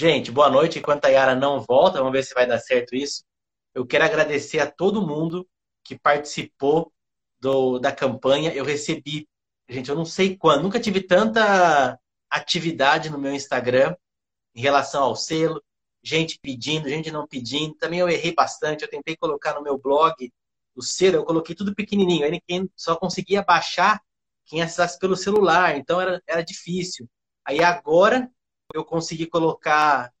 Gente, boa noite. Enquanto a Yara não volta, vamos ver se vai dar certo isso. Eu quero agradecer a todo mundo que participou do, da campanha. Eu recebi, gente, eu não sei quando, nunca tive tanta atividade no meu Instagram em relação ao selo, gente pedindo, gente não pedindo. Também eu errei bastante, eu tentei colocar no meu blog o selo, eu coloquei tudo pequenininho, aí quem só conseguia baixar quem acessasse pelo celular, então era, era difícil. Aí agora eu consegui colocar.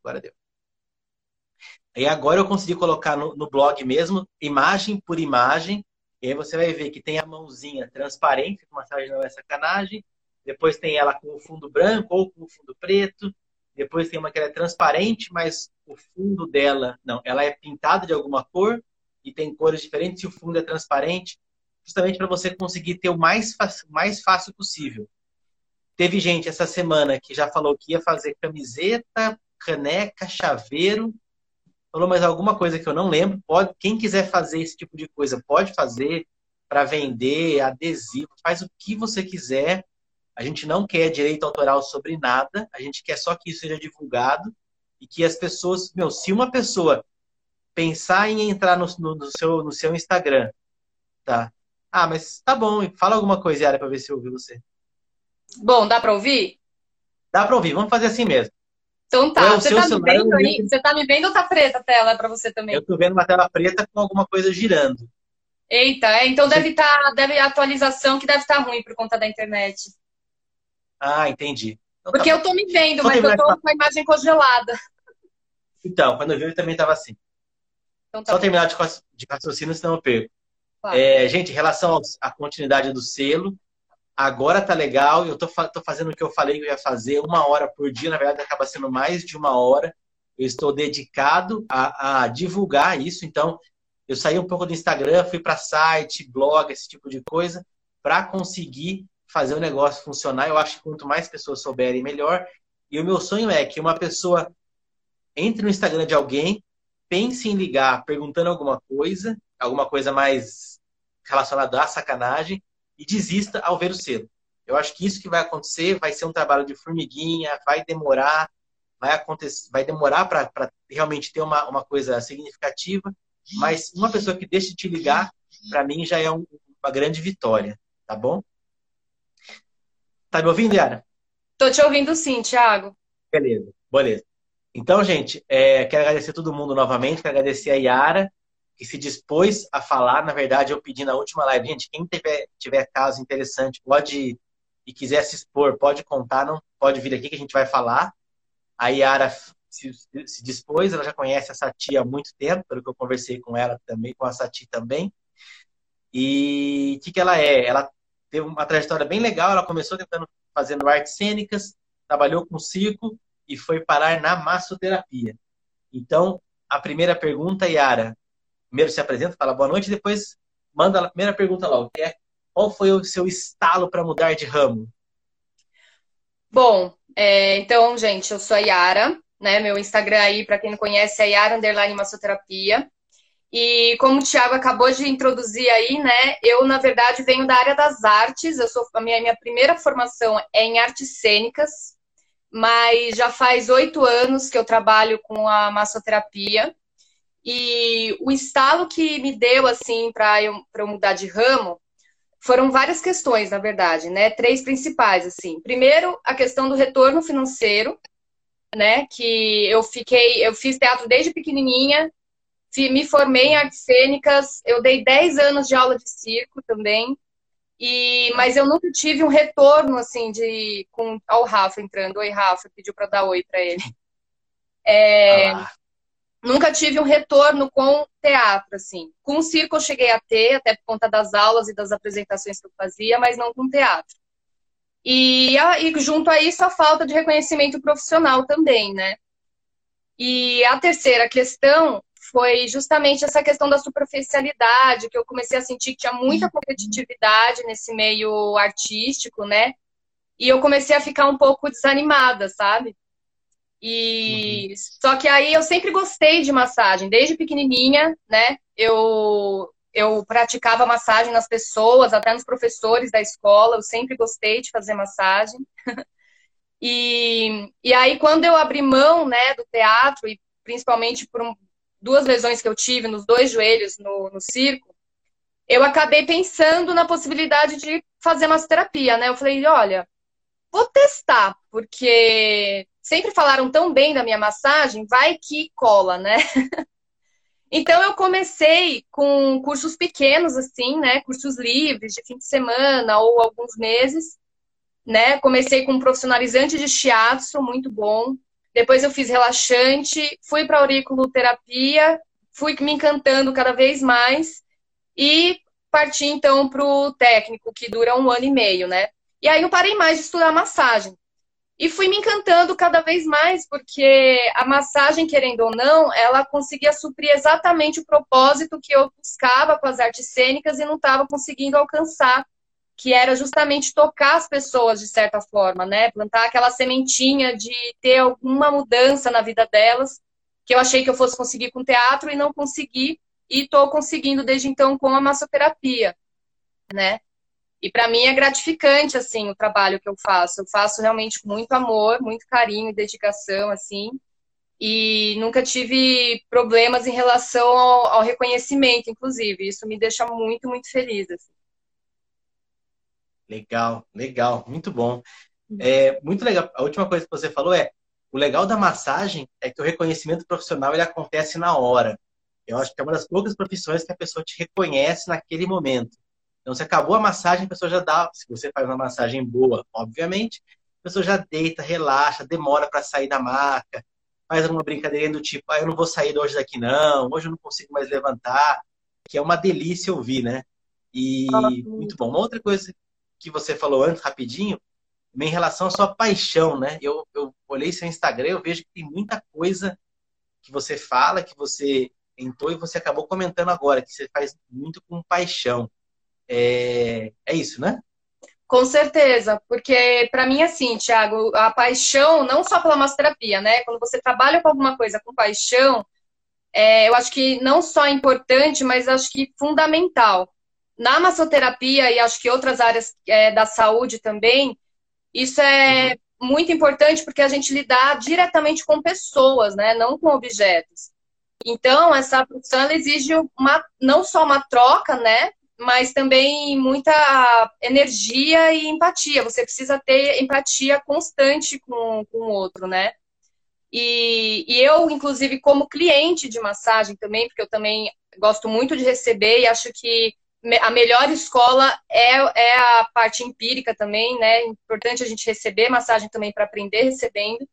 Agora deu. Aí agora eu consegui colocar no, no blog mesmo, imagem por imagem. E aí você vai ver que tem a mãozinha transparente, massagem não é sacanagem. Depois tem ela com o fundo branco ou com o fundo preto. Depois tem uma que é transparente, mas o fundo dela, não, ela é pintada de alguma cor e tem cores diferentes e o fundo é transparente, justamente para você conseguir ter o mais mais fácil possível. Teve gente essa semana que já falou que ia fazer camiseta, caneca, chaveiro falou mais alguma coisa que eu não lembro. Pode, quem quiser fazer esse tipo de coisa, pode fazer para vender, adesivo, faz o que você quiser. A gente não quer direito autoral sobre nada, a gente quer só que isso seja divulgado e que as pessoas, meu, se uma pessoa pensar em entrar no, no, no seu, no seu Instagram, tá? Ah, mas tá bom, fala alguma coisa, Yara, para ver se eu ouvi você. Bom, dá para ouvir? Dá para ouvir, vamos fazer assim mesmo. Então tá, você tá, me vendo aí? você tá me vendo ou tá preta a tela para você também? Eu tô vendo uma tela preta com alguma coisa girando. Eita, é, então deve estar, tá, deve a atualização que deve estar tá ruim por conta da internet. Ah, entendi. Então, tá Porque tá eu tô me vendo, mas eu tô com a imagem congelada. Então, quando eu vi, ele também estava assim. Então, tá Só terminar de, de raciocínio, senão eu perco. Claro. É, gente, em relação à continuidade do selo, agora tá legal, eu tô, tô fazendo o que eu falei que eu ia fazer, uma hora por dia, na verdade acaba sendo mais de uma hora. Eu estou dedicado a, a divulgar isso, então eu saí um pouco do Instagram, fui para site, blog, esse tipo de coisa, para conseguir fazer o negócio funcionar. Eu acho que quanto mais pessoas souberem, melhor. E o meu sonho é que uma pessoa entre no Instagram de alguém, pense em ligar perguntando alguma coisa, alguma coisa mais relacionada à sacanagem, e desista ao ver o selo. Eu acho que isso que vai acontecer vai ser um trabalho de formiguinha, vai demorar, vai acontecer, vai demorar para realmente ter uma, uma coisa significativa, mas uma pessoa que deixe de te ligar, para mim já é um, uma grande vitória, tá bom? Tá me ouvindo, Yara? Tô te ouvindo sim, Thiago. Beleza, beleza. Então, gente, é, quero agradecer todo mundo novamente, quero agradecer a Yara, que se dispôs a falar. Na verdade, eu pedi na última live, gente, quem tiver, tiver caso interessante, pode e quiser se expor, pode contar, não pode vir aqui que a gente vai falar. A Yara se, se dispôs, ela já conhece a Sati há muito tempo, pelo que eu conversei com ela também, com a Sati também. E o que, que ela é? Ela teve uma trajetória bem legal, ela começou tentando fazendo artes cênicas, trabalhou com circo e foi parar na massoterapia. Então, a primeira pergunta, Yara, primeiro se apresenta, fala boa noite, depois manda a primeira pergunta logo, que é qual foi o seu estalo para mudar de ramo? Bom, é, então, gente, eu sou a Yara, né? Meu Instagram aí, para quem não conhece, é Yara Underline Massoterapia. E como o Thiago acabou de introduzir aí, né? Eu, na verdade, venho da área das artes. Eu sou a minha, minha primeira formação é em artes cênicas, mas já faz oito anos que eu trabalho com a massoterapia. E o estalo que me deu, assim, para eu, eu mudar de ramo, foram várias questões, na verdade, né? Três principais, assim. Primeiro, a questão do retorno financeiro, né? Que eu fiquei, eu fiz teatro desde pequenininha, me formei em artes cênicas, eu dei 10 anos de aula de circo também, e mas eu nunca tive um retorno, assim, de... Com, o Rafa entrando. Oi, Rafa, pediu para dar oi para ele. É, ah nunca tive um retorno com teatro, assim. Com o circo eu cheguei a ter, até por conta das aulas e das apresentações que eu fazia, mas não com teatro. E, e junto a isso, a falta de reconhecimento profissional também, né? E a terceira questão foi justamente essa questão da superficialidade, que eu comecei a sentir que tinha muita competitividade nesse meio artístico, né? E eu comecei a ficar um pouco desanimada, sabe? E uhum. só que aí eu sempre gostei de massagem, desde pequenininha, né? Eu eu praticava massagem nas pessoas, até nos professores da escola, eu sempre gostei de fazer massagem. E, e aí, quando eu abri mão né, do teatro, e principalmente por um, duas lesões que eu tive nos dois joelhos no, no circo, eu acabei pensando na possibilidade de fazer massoterapia, né? Eu falei, olha, vou testar, porque sempre falaram tão bem da minha massagem, vai que cola, né? então eu comecei com cursos pequenos, assim, né? Cursos livres, de fim de semana ou alguns meses, né? Comecei com um profissionalizante de shiatsu, muito bom. Depois eu fiz relaxante, fui para auriculoterapia, fui me encantando cada vez mais e parti então para o técnico, que dura um ano e meio, né? E aí eu parei mais de estudar massagem. E fui me encantando cada vez mais, porque a massagem, querendo ou não, ela conseguia suprir exatamente o propósito que eu buscava com as artes cênicas e não estava conseguindo alcançar, que era justamente tocar as pessoas de certa forma, né? Plantar aquela sementinha de ter alguma mudança na vida delas, que eu achei que eu fosse conseguir com teatro e não consegui, e estou conseguindo desde então com a massoterapia, né? E para mim é gratificante assim o trabalho que eu faço. Eu faço realmente com muito amor, muito carinho e dedicação assim. E nunca tive problemas em relação ao, ao reconhecimento, inclusive. Isso me deixa muito, muito feliz. Assim. Legal, legal, muito bom. Uhum. É muito legal. A última coisa que você falou é o legal da massagem é que o reconhecimento profissional ele acontece na hora. Eu acho que é uma das poucas profissões que a pessoa te reconhece naquele momento. Então, se acabou a massagem, a pessoa já dá. Se você faz uma massagem boa, obviamente, a pessoa já deita, relaxa, demora para sair da maca, faz uma brincadeirinha do tipo, ah, eu não vou sair hoje daqui não, hoje eu não consigo mais levantar, que é uma delícia ouvir, né? E muito bom. Uma outra coisa que você falou antes, rapidinho, em relação à sua paixão, né? Eu, eu olhei seu Instagram, eu vejo que tem muita coisa que você fala, que você entrou e você acabou comentando agora, que você faz muito com paixão. É, é isso, né? Com certeza, porque para mim, assim, Thiago, a paixão, não só pela massoterapia, né? Quando você trabalha com alguma coisa com paixão, é, eu acho que não só é importante, mas acho que fundamental. Na massoterapia e acho que outras áreas é, da saúde também, isso é uhum. muito importante porque a gente lidar diretamente com pessoas, né? Não com objetos. Então, essa profissão exige uma, não só uma troca, né? Mas também muita energia e empatia. Você precisa ter empatia constante com, com o outro, né? E, e, eu, inclusive, como cliente de massagem também, porque eu também gosto muito de receber e acho que a melhor escola é, é a parte empírica também, né? É importante a gente receber massagem também para aprender recebendo.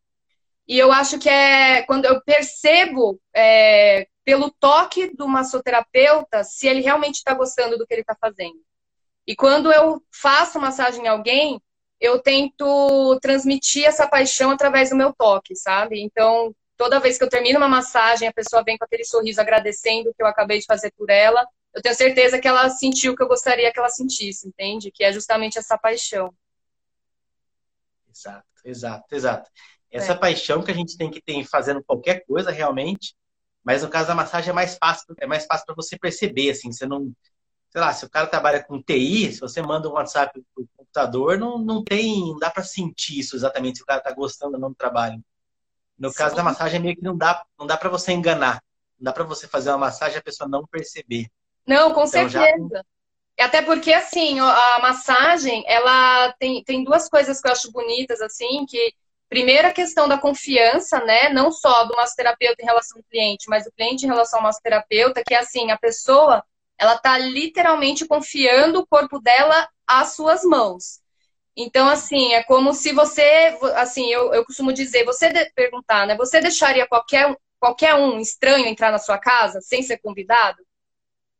E eu acho que é quando eu percebo é, pelo toque do massoterapeuta se ele realmente está gostando do que ele está fazendo. E quando eu faço massagem em alguém, eu tento transmitir essa paixão através do meu toque, sabe? Então, toda vez que eu termino uma massagem, a pessoa vem com aquele sorriso agradecendo o que eu acabei de fazer por ela, eu tenho certeza que ela sentiu o que eu gostaria que ela sentisse, entende? Que é justamente essa paixão. Exato, exato, exato. Essa é. paixão que a gente tem que ter fazendo qualquer coisa realmente mas no caso da massagem é mais fácil, é mais fácil para você perceber, assim, você não, sei lá, se o cara trabalha com TI, se você manda um WhatsApp pro computador, não, não tem, não dá para sentir isso exatamente se o cara tá gostando ou não do trabalho. No Sim. caso da massagem meio que não dá, não dá para você enganar. Não dá para você fazer uma massagem e a pessoa não perceber. Não, com então, certeza. Já... Até porque, assim, a massagem, ela tem, tem duas coisas que eu acho bonitas, assim, que Primeiro, a questão da confiança, né? Não só do massoterapeuta em relação ao cliente, mas do cliente em relação ao massoterapeuta, que é assim, a pessoa, ela tá literalmente confiando o corpo dela às suas mãos. Então, assim, é como se você, assim, eu, eu costumo dizer, você de, perguntar, né? Você deixaria qualquer, qualquer um estranho entrar na sua casa sem ser convidado?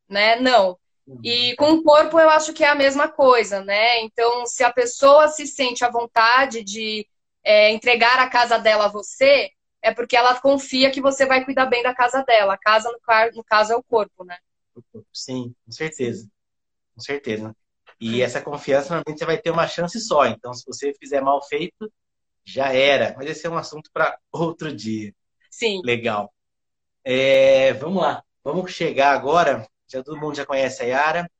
Né? Não. E uhum. com o corpo eu acho que é a mesma coisa, né? Então, se a pessoa se sente à vontade de é, entregar a casa dela a você, é porque ela confia que você vai cuidar bem da casa dela. A casa, no, caso, é o corpo, né? Sim, com certeza. Com certeza. E essa confiança, normalmente, você vai ter uma chance só. Então, se você fizer mal feito, já era. Mas esse é um assunto para outro dia. Sim. Legal. É, vamos lá. Vamos chegar agora. Já todo mundo já conhece a Yara.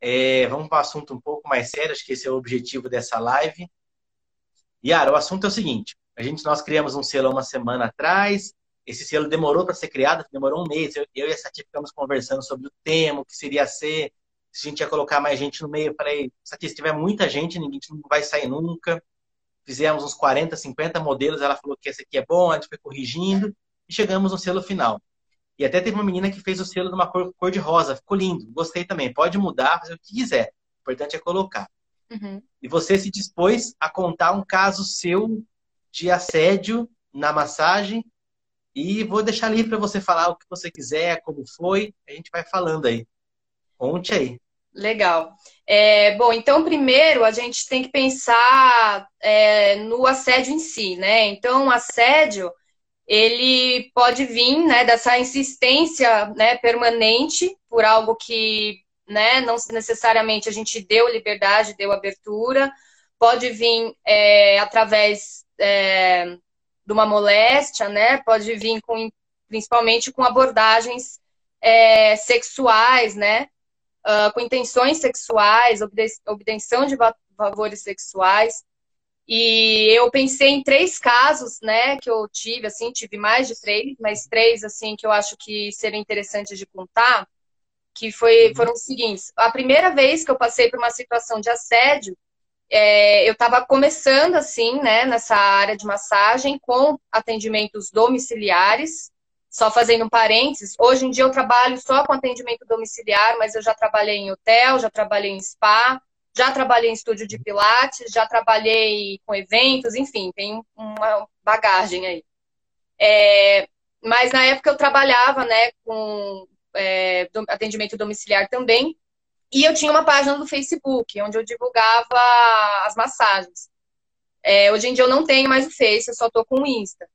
É, vamos para um assunto um pouco mais sério. Acho que esse é o objetivo dessa live. Yara, o assunto é o seguinte: a gente, nós criamos um selo há uma semana atrás. Esse selo demorou para ser criado, demorou um mês. Eu, eu e a Sati ficamos conversando sobre o tema, o que seria ser, se a gente ia colocar mais gente no meio. Eu falei, Sati, se tiver muita gente, ninguém não vai sair nunca. Fizemos uns 40, 50 modelos. Ela falou que esse aqui é bom, a gente foi corrigindo e chegamos no selo final. E até teve uma menina que fez o selo de uma cor, cor de rosa, ficou lindo, gostei também. Pode mudar, fazer o que quiser. O importante é colocar. Uhum. E você se dispôs a contar um caso seu de assédio na massagem. E vou deixar ali para você falar o que você quiser, como foi. A gente vai falando aí. Conte aí. Legal. É, bom, então, primeiro a gente tem que pensar é, no assédio em si, né? Então, o assédio ele pode vir né, dessa insistência né, permanente por algo que né, não necessariamente a gente deu liberdade, deu abertura, pode vir é, através é, de uma moléstia, né, pode vir com, principalmente com abordagens é, sexuais, né, uh, com intenções sexuais, obtenção de favores sexuais. E eu pensei em três casos, né, que eu tive, assim, tive mais de três, mas três, assim, que eu acho que seriam interessantes de contar, que foi, uhum. foram os seguintes. A primeira vez que eu passei por uma situação de assédio, é, eu estava começando, assim, né, nessa área de massagem, com atendimentos domiciliares, só fazendo um parênteses, hoje em dia eu trabalho só com atendimento domiciliar, mas eu já trabalhei em hotel, já trabalhei em spa, já trabalhei em estúdio de pilates, já trabalhei com eventos, enfim, tem uma bagagem aí. É, mas na época eu trabalhava, né, com é, atendimento domiciliar também, e eu tinha uma página no Facebook, onde eu divulgava as massagens. É, hoje em dia eu não tenho mais o Face, eu só tô com o Insta.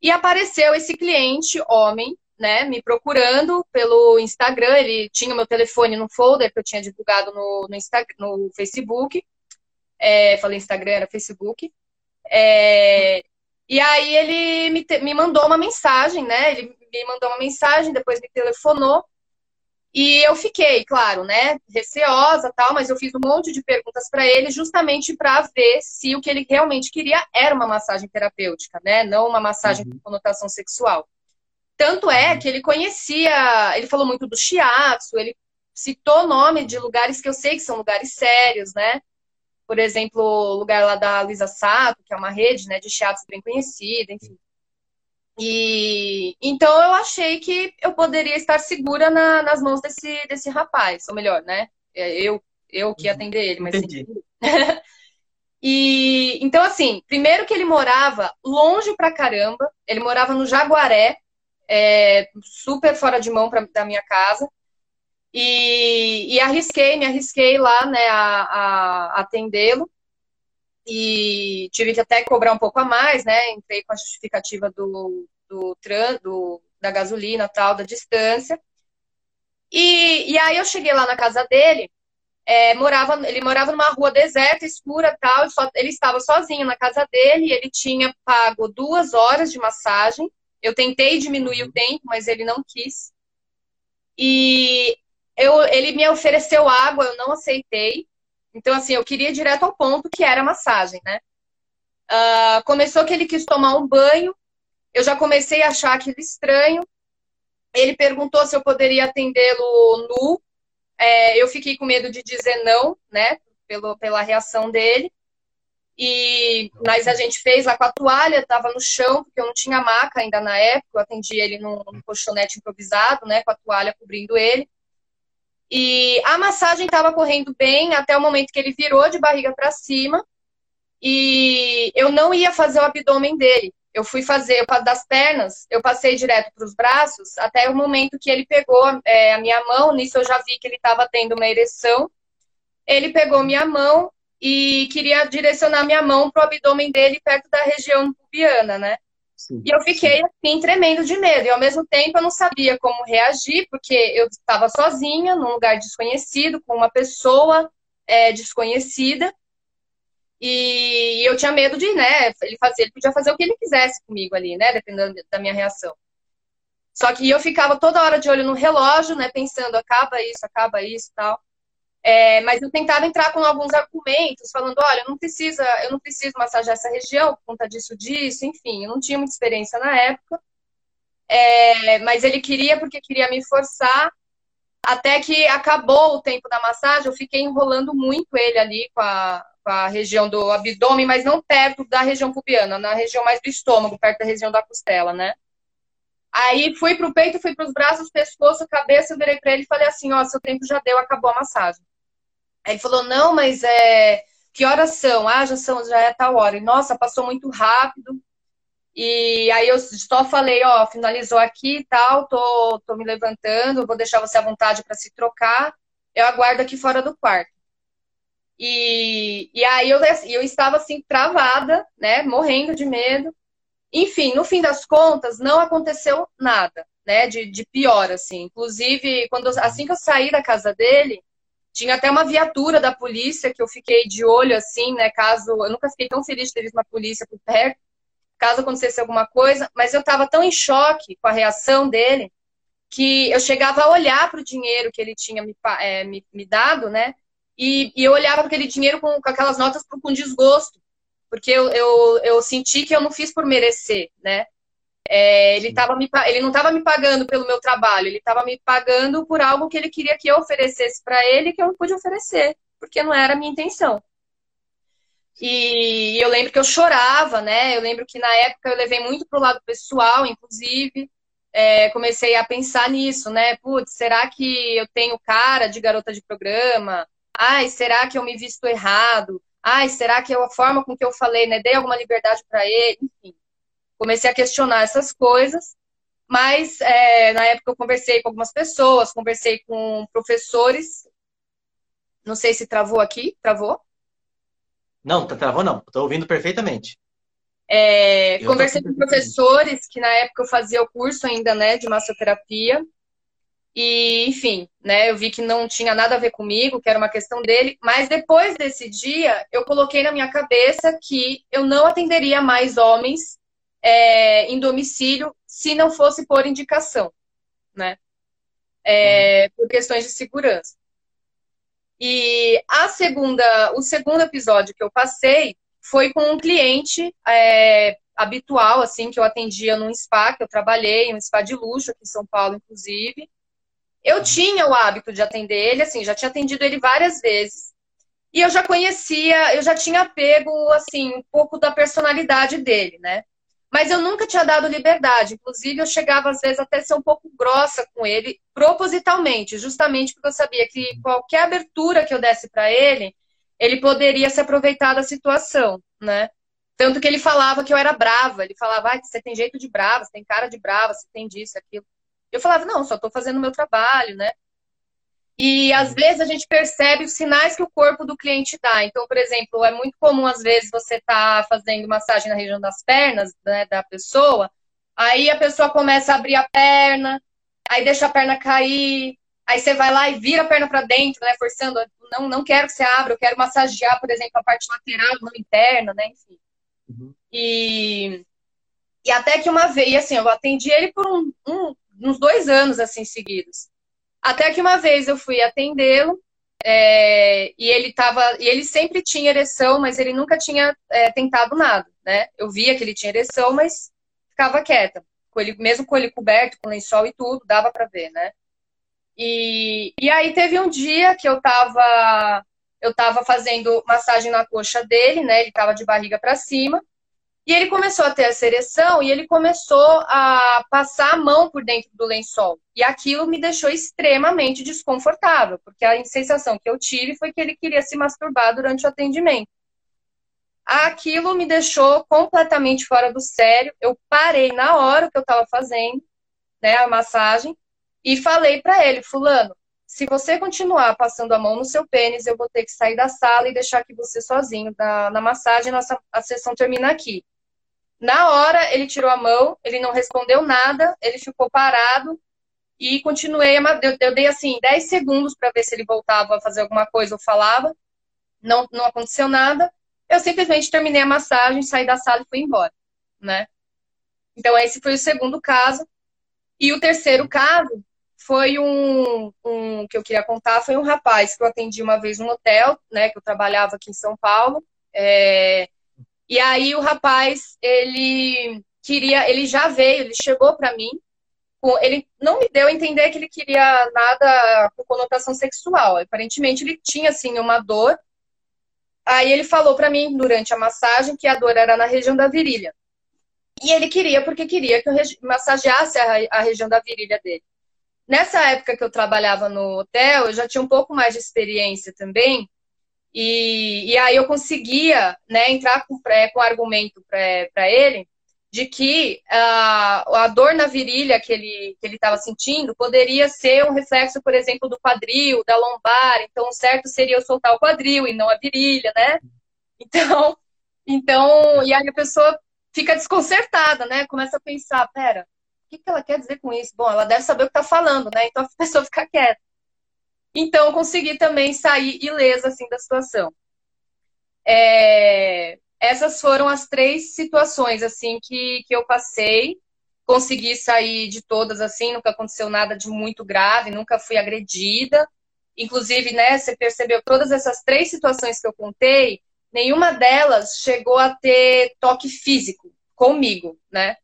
E apareceu esse cliente, homem, né, me procurando pelo Instagram. Ele tinha meu telefone no folder que eu tinha divulgado no, no, Insta, no Facebook. É, falei Instagram, era Facebook. É, e aí ele me, me mandou uma mensagem, né? Ele me mandou uma mensagem, depois me telefonou. E eu fiquei, claro, né, receosa, tal, mas eu fiz um monte de perguntas para ele justamente para ver se o que ele realmente queria era uma massagem terapêutica, né, não uma massagem uhum. com conotação sexual. Tanto é uhum. que ele conhecia, ele falou muito do shiatsu, ele citou nome de lugares que eu sei que são lugares sérios, né? Por exemplo, o lugar lá da Lisa Sato, que é uma rede né, de shiatsu bem conhecida, enfim. E então eu achei que eu poderia estar segura na, nas mãos desse, desse rapaz, ou melhor, né? É, eu, eu que ia uhum. atender ele, mas. Entendi. e então, assim, primeiro que ele morava longe pra caramba, ele morava no Jaguaré, é, super fora de mão pra, da minha casa. E, e, arrisquei, me arrisquei lá, né, a, a atendê-lo. E tive que até cobrar um pouco a mais, né? Entrei com a justificativa do, do, do da gasolina, tal, da distância. E, e aí eu cheguei lá na casa dele, é, morava, ele morava numa rua deserta, escura, tal, só, ele estava sozinho na casa dele, ele tinha pago duas horas de massagem, eu tentei diminuir o tempo, mas ele não quis. E eu, ele me ofereceu água, eu não aceitei. Então, assim, eu queria ir direto ao ponto, que era massagem, né? Uh, começou que ele quis tomar um banho, eu já comecei a achar aquilo estranho. Ele perguntou se eu poderia atendê-lo nu. É, eu fiquei com medo de dizer não, né? Pelo, pela reação dele. E, mas a gente fez lá com a toalha, estava no chão, porque eu não tinha maca ainda na época, eu atendi ele num, num colchonete improvisado, né, com a toalha cobrindo ele. E a massagem estava correndo bem até o momento que ele virou de barriga para cima e eu não ia fazer o abdômen dele. Eu fui fazer das pernas, eu passei direto para os braços até o momento que ele pegou é, a minha mão. Nisso eu já vi que ele estava tendo uma ereção. Ele pegou minha mão e queria direcionar minha mão para o abdômen dele, perto da região pubiana, né? Sim, e eu fiquei assim, tremendo de medo. E ao mesmo tempo eu não sabia como reagir, porque eu estava sozinha, num lugar desconhecido, com uma pessoa é, desconhecida. E eu tinha medo de, né, ele fazer, ele podia fazer o que ele quisesse comigo ali, né, dependendo da minha reação. Só que eu ficava toda hora de olho no relógio, né, pensando, acaba isso, acaba isso, tal. É, mas eu tentava entrar com alguns argumentos, falando, olha, não precisa, eu não preciso massagear essa região por conta disso, disso, enfim, eu não tinha muita experiência na época. É, mas ele queria porque queria me forçar, até que acabou o tempo da massagem, eu fiquei enrolando muito ele ali com a, com a região do abdômen, mas não perto da região pubiana, na região mais do estômago, perto da região da costela, né? Aí fui pro peito, fui pros braços, pescoço, cabeça, eu virei pra ele e falei assim, ó, seu tempo já deu, acabou a massagem. Aí ele falou, não, mas é. Que horas são? Ah, já são, já é tal hora. E, nossa, passou muito rápido. E aí eu só falei, ó, finalizou aqui e tal, tô, tô me levantando, vou deixar você à vontade para se trocar. Eu aguardo aqui fora do quarto. E, e aí eu, eu estava assim, travada, né? Morrendo de medo. Enfim, no fim das contas, não aconteceu nada, né? De, de pior, assim. Inclusive, quando, assim que eu saí da casa dele, tinha até uma viatura da polícia que eu fiquei de olho, assim, né? Caso. Eu nunca fiquei tão feliz de ter visto uma polícia por perto, caso acontecesse alguma coisa, mas eu estava tão em choque com a reação dele que eu chegava a olhar para o dinheiro que ele tinha me, é, me, me dado, né? E, e, eu olhava para aquele dinheiro com, com aquelas notas com desgosto, porque eu, eu, eu senti que eu não fiz por merecer, né? É, ele, tava me, ele não estava me pagando pelo meu trabalho, ele estava me pagando por algo que ele queria que eu oferecesse para ele que eu não pude oferecer, porque não era a minha intenção. E eu lembro que eu chorava, né? Eu lembro que na época eu levei muito pro lado pessoal, inclusive. É, comecei a pensar nisso, né? Putz, será que eu tenho cara de garota de programa? Ai, será que eu me visto errado? Ai, será que é a forma com que eu falei, né? Dei alguma liberdade para ele? Enfim comecei a questionar essas coisas, mas é, na época eu conversei com algumas pessoas, conversei com professores. Não sei se travou aqui, travou? Não, tá travou não, estou ouvindo perfeitamente. É, conversei com professores que na época eu fazia o curso ainda, né, de massoterapia. E, enfim, né, eu vi que não tinha nada a ver comigo, que era uma questão dele, mas depois desse dia, eu coloquei na minha cabeça que eu não atenderia mais homens é, em domicílio se não fosse por indicação, né? É, uhum. Por questões de segurança. E a segunda, o segundo episódio que eu passei foi com um cliente é, habitual, assim, que eu atendia num spa, que eu trabalhei, um spa de luxo aqui em São Paulo, inclusive. Eu uhum. tinha o hábito de atender ele, assim, já tinha atendido ele várias vezes. E eu já conhecia, eu já tinha pego, assim, um pouco da personalidade dele, né? Mas eu nunca tinha dado liberdade. Inclusive, eu chegava às vezes até ser um pouco grossa com ele, propositalmente, justamente porque eu sabia que qualquer abertura que eu desse para ele, ele poderia se aproveitar da situação, né? Tanto que ele falava que eu era brava. Ele falava, ah, você tem jeito de brava, você tem cara de brava, você tem disso, aquilo. Eu falava, não, só estou fazendo o meu trabalho, né? E às vezes a gente percebe os sinais que o corpo do cliente dá. Então, por exemplo, é muito comum às vezes você tá fazendo massagem na região das pernas né, da pessoa, aí a pessoa começa a abrir a perna, aí deixa a perna cair, aí você vai lá e vira a perna para dentro, né, forçando, não, não quero que você abra, eu quero massagear, por exemplo, a parte lateral, não interna, né, enfim. Uhum. E, e até que uma vez, assim, eu atendi ele por um, um, uns dois anos, assim, seguidos. Até que uma vez eu fui atendê-lo é, e ele tava, e ele sempre tinha ereção, mas ele nunca tinha é, tentado nada, né? Eu via que ele tinha ereção, mas ficava quieta, com ele, mesmo com ele coberto, com lençol e tudo, dava para ver, né? E, e aí teve um dia que eu tava, eu tava fazendo massagem na coxa dele, né? Ele tava de barriga para cima. E ele começou a ter essa ereção e ele começou a passar a mão por dentro do lençol. E aquilo me deixou extremamente desconfortável, porque a sensação que eu tive foi que ele queria se masturbar durante o atendimento. Aquilo me deixou completamente fora do sério. Eu parei na hora que eu estava fazendo né, a massagem e falei para ele, fulano, se você continuar passando a mão no seu pênis, eu vou ter que sair da sala e deixar aqui você sozinho na, na massagem. Nossa a sessão termina aqui. Na hora, ele tirou a mão, ele não respondeu nada, ele ficou parado e continuei. Eu, dei assim 10 segundos para ver se ele voltava a fazer alguma coisa ou falava. Não, não aconteceu nada. Eu simplesmente terminei a massagem, saí da sala e fui embora, né? Então, esse foi o segundo caso. E o terceiro caso foi um, um que eu queria contar, foi um rapaz que eu atendi uma vez no hotel, né, que eu trabalhava aqui em São Paulo. É, e aí o rapaz, ele queria, ele já veio, ele chegou para mim, ele não me deu a entender que ele queria nada com conotação sexual. Aparentemente ele tinha assim uma dor. Aí ele falou para mim durante a massagem que a dor era na região da virilha. E ele queria porque queria que eu massageasse a, a região da virilha dele. Nessa época que eu trabalhava no hotel, eu já tinha um pouco mais de experiência também. E, e aí eu conseguia né, entrar com, com argumento para ele de que uh, a dor na virilha que ele que ele estava sentindo poderia ser um reflexo, por exemplo, do quadril, da lombar. Então, o certo seria eu soltar o quadril e não a virilha, né? Então, então, e aí a pessoa fica desconcertada, né? Começa a pensar, pera, o que, que ela quer dizer com isso? Bom, ela deve saber o que está falando, né? Então a pessoa fica quieta. Então, consegui também sair ilesa, assim, da situação. É... Essas foram as três situações, assim, que, que eu passei. Consegui sair de todas, assim, nunca aconteceu nada de muito grave, nunca fui agredida. Inclusive, né, você percebeu, todas essas três situações que eu contei, nenhuma delas chegou a ter toque físico comigo, né?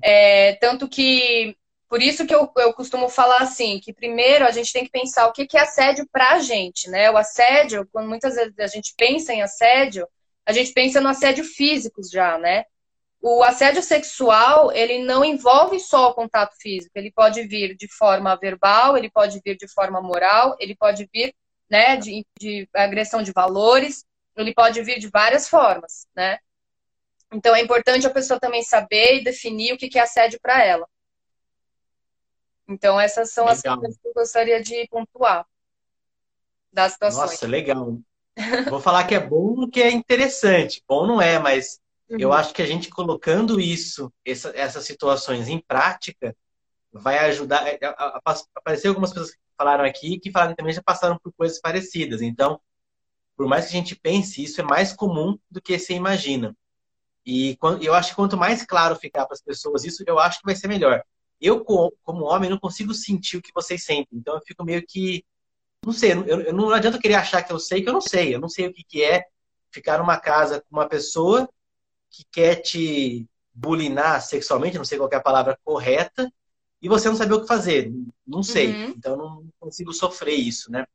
É, tanto que, por isso que eu, eu costumo falar assim, que primeiro a gente tem que pensar o que, que é assédio pra gente, né? O assédio, quando muitas vezes a gente pensa em assédio, a gente pensa no assédio físico já, né? O assédio sexual, ele não envolve só o contato físico, ele pode vir de forma verbal, ele pode vir de forma moral, ele pode vir, né, de, de agressão de valores, ele pode vir de várias formas, né? Então é importante a pessoa também saber e definir o que é assédio para ela. Então essas são legal. as coisas que eu gostaria de pontuar das situações. Nossa, legal. Vou falar que é bom, que é interessante. Bom não é, mas uhum. eu acho que a gente colocando isso, essa, essas situações em prática, vai ajudar. É, apareceu algumas pessoas que falaram aqui que falaram também já passaram por coisas parecidas. Então, por mais que a gente pense, isso é mais comum do que se imagina. E eu acho que quanto mais claro ficar para as pessoas isso, eu acho que vai ser melhor. Eu, como homem, não consigo sentir o que vocês sentem. Então, eu fico meio que. Não sei, eu, eu não adianta querer achar que eu sei que eu não sei. Eu não sei o que, que é ficar numa casa com uma pessoa que quer te bulinar sexualmente, não sei qual é a palavra correta, e você não saber o que fazer. Não sei. Uhum. Então, eu não consigo sofrer isso, né?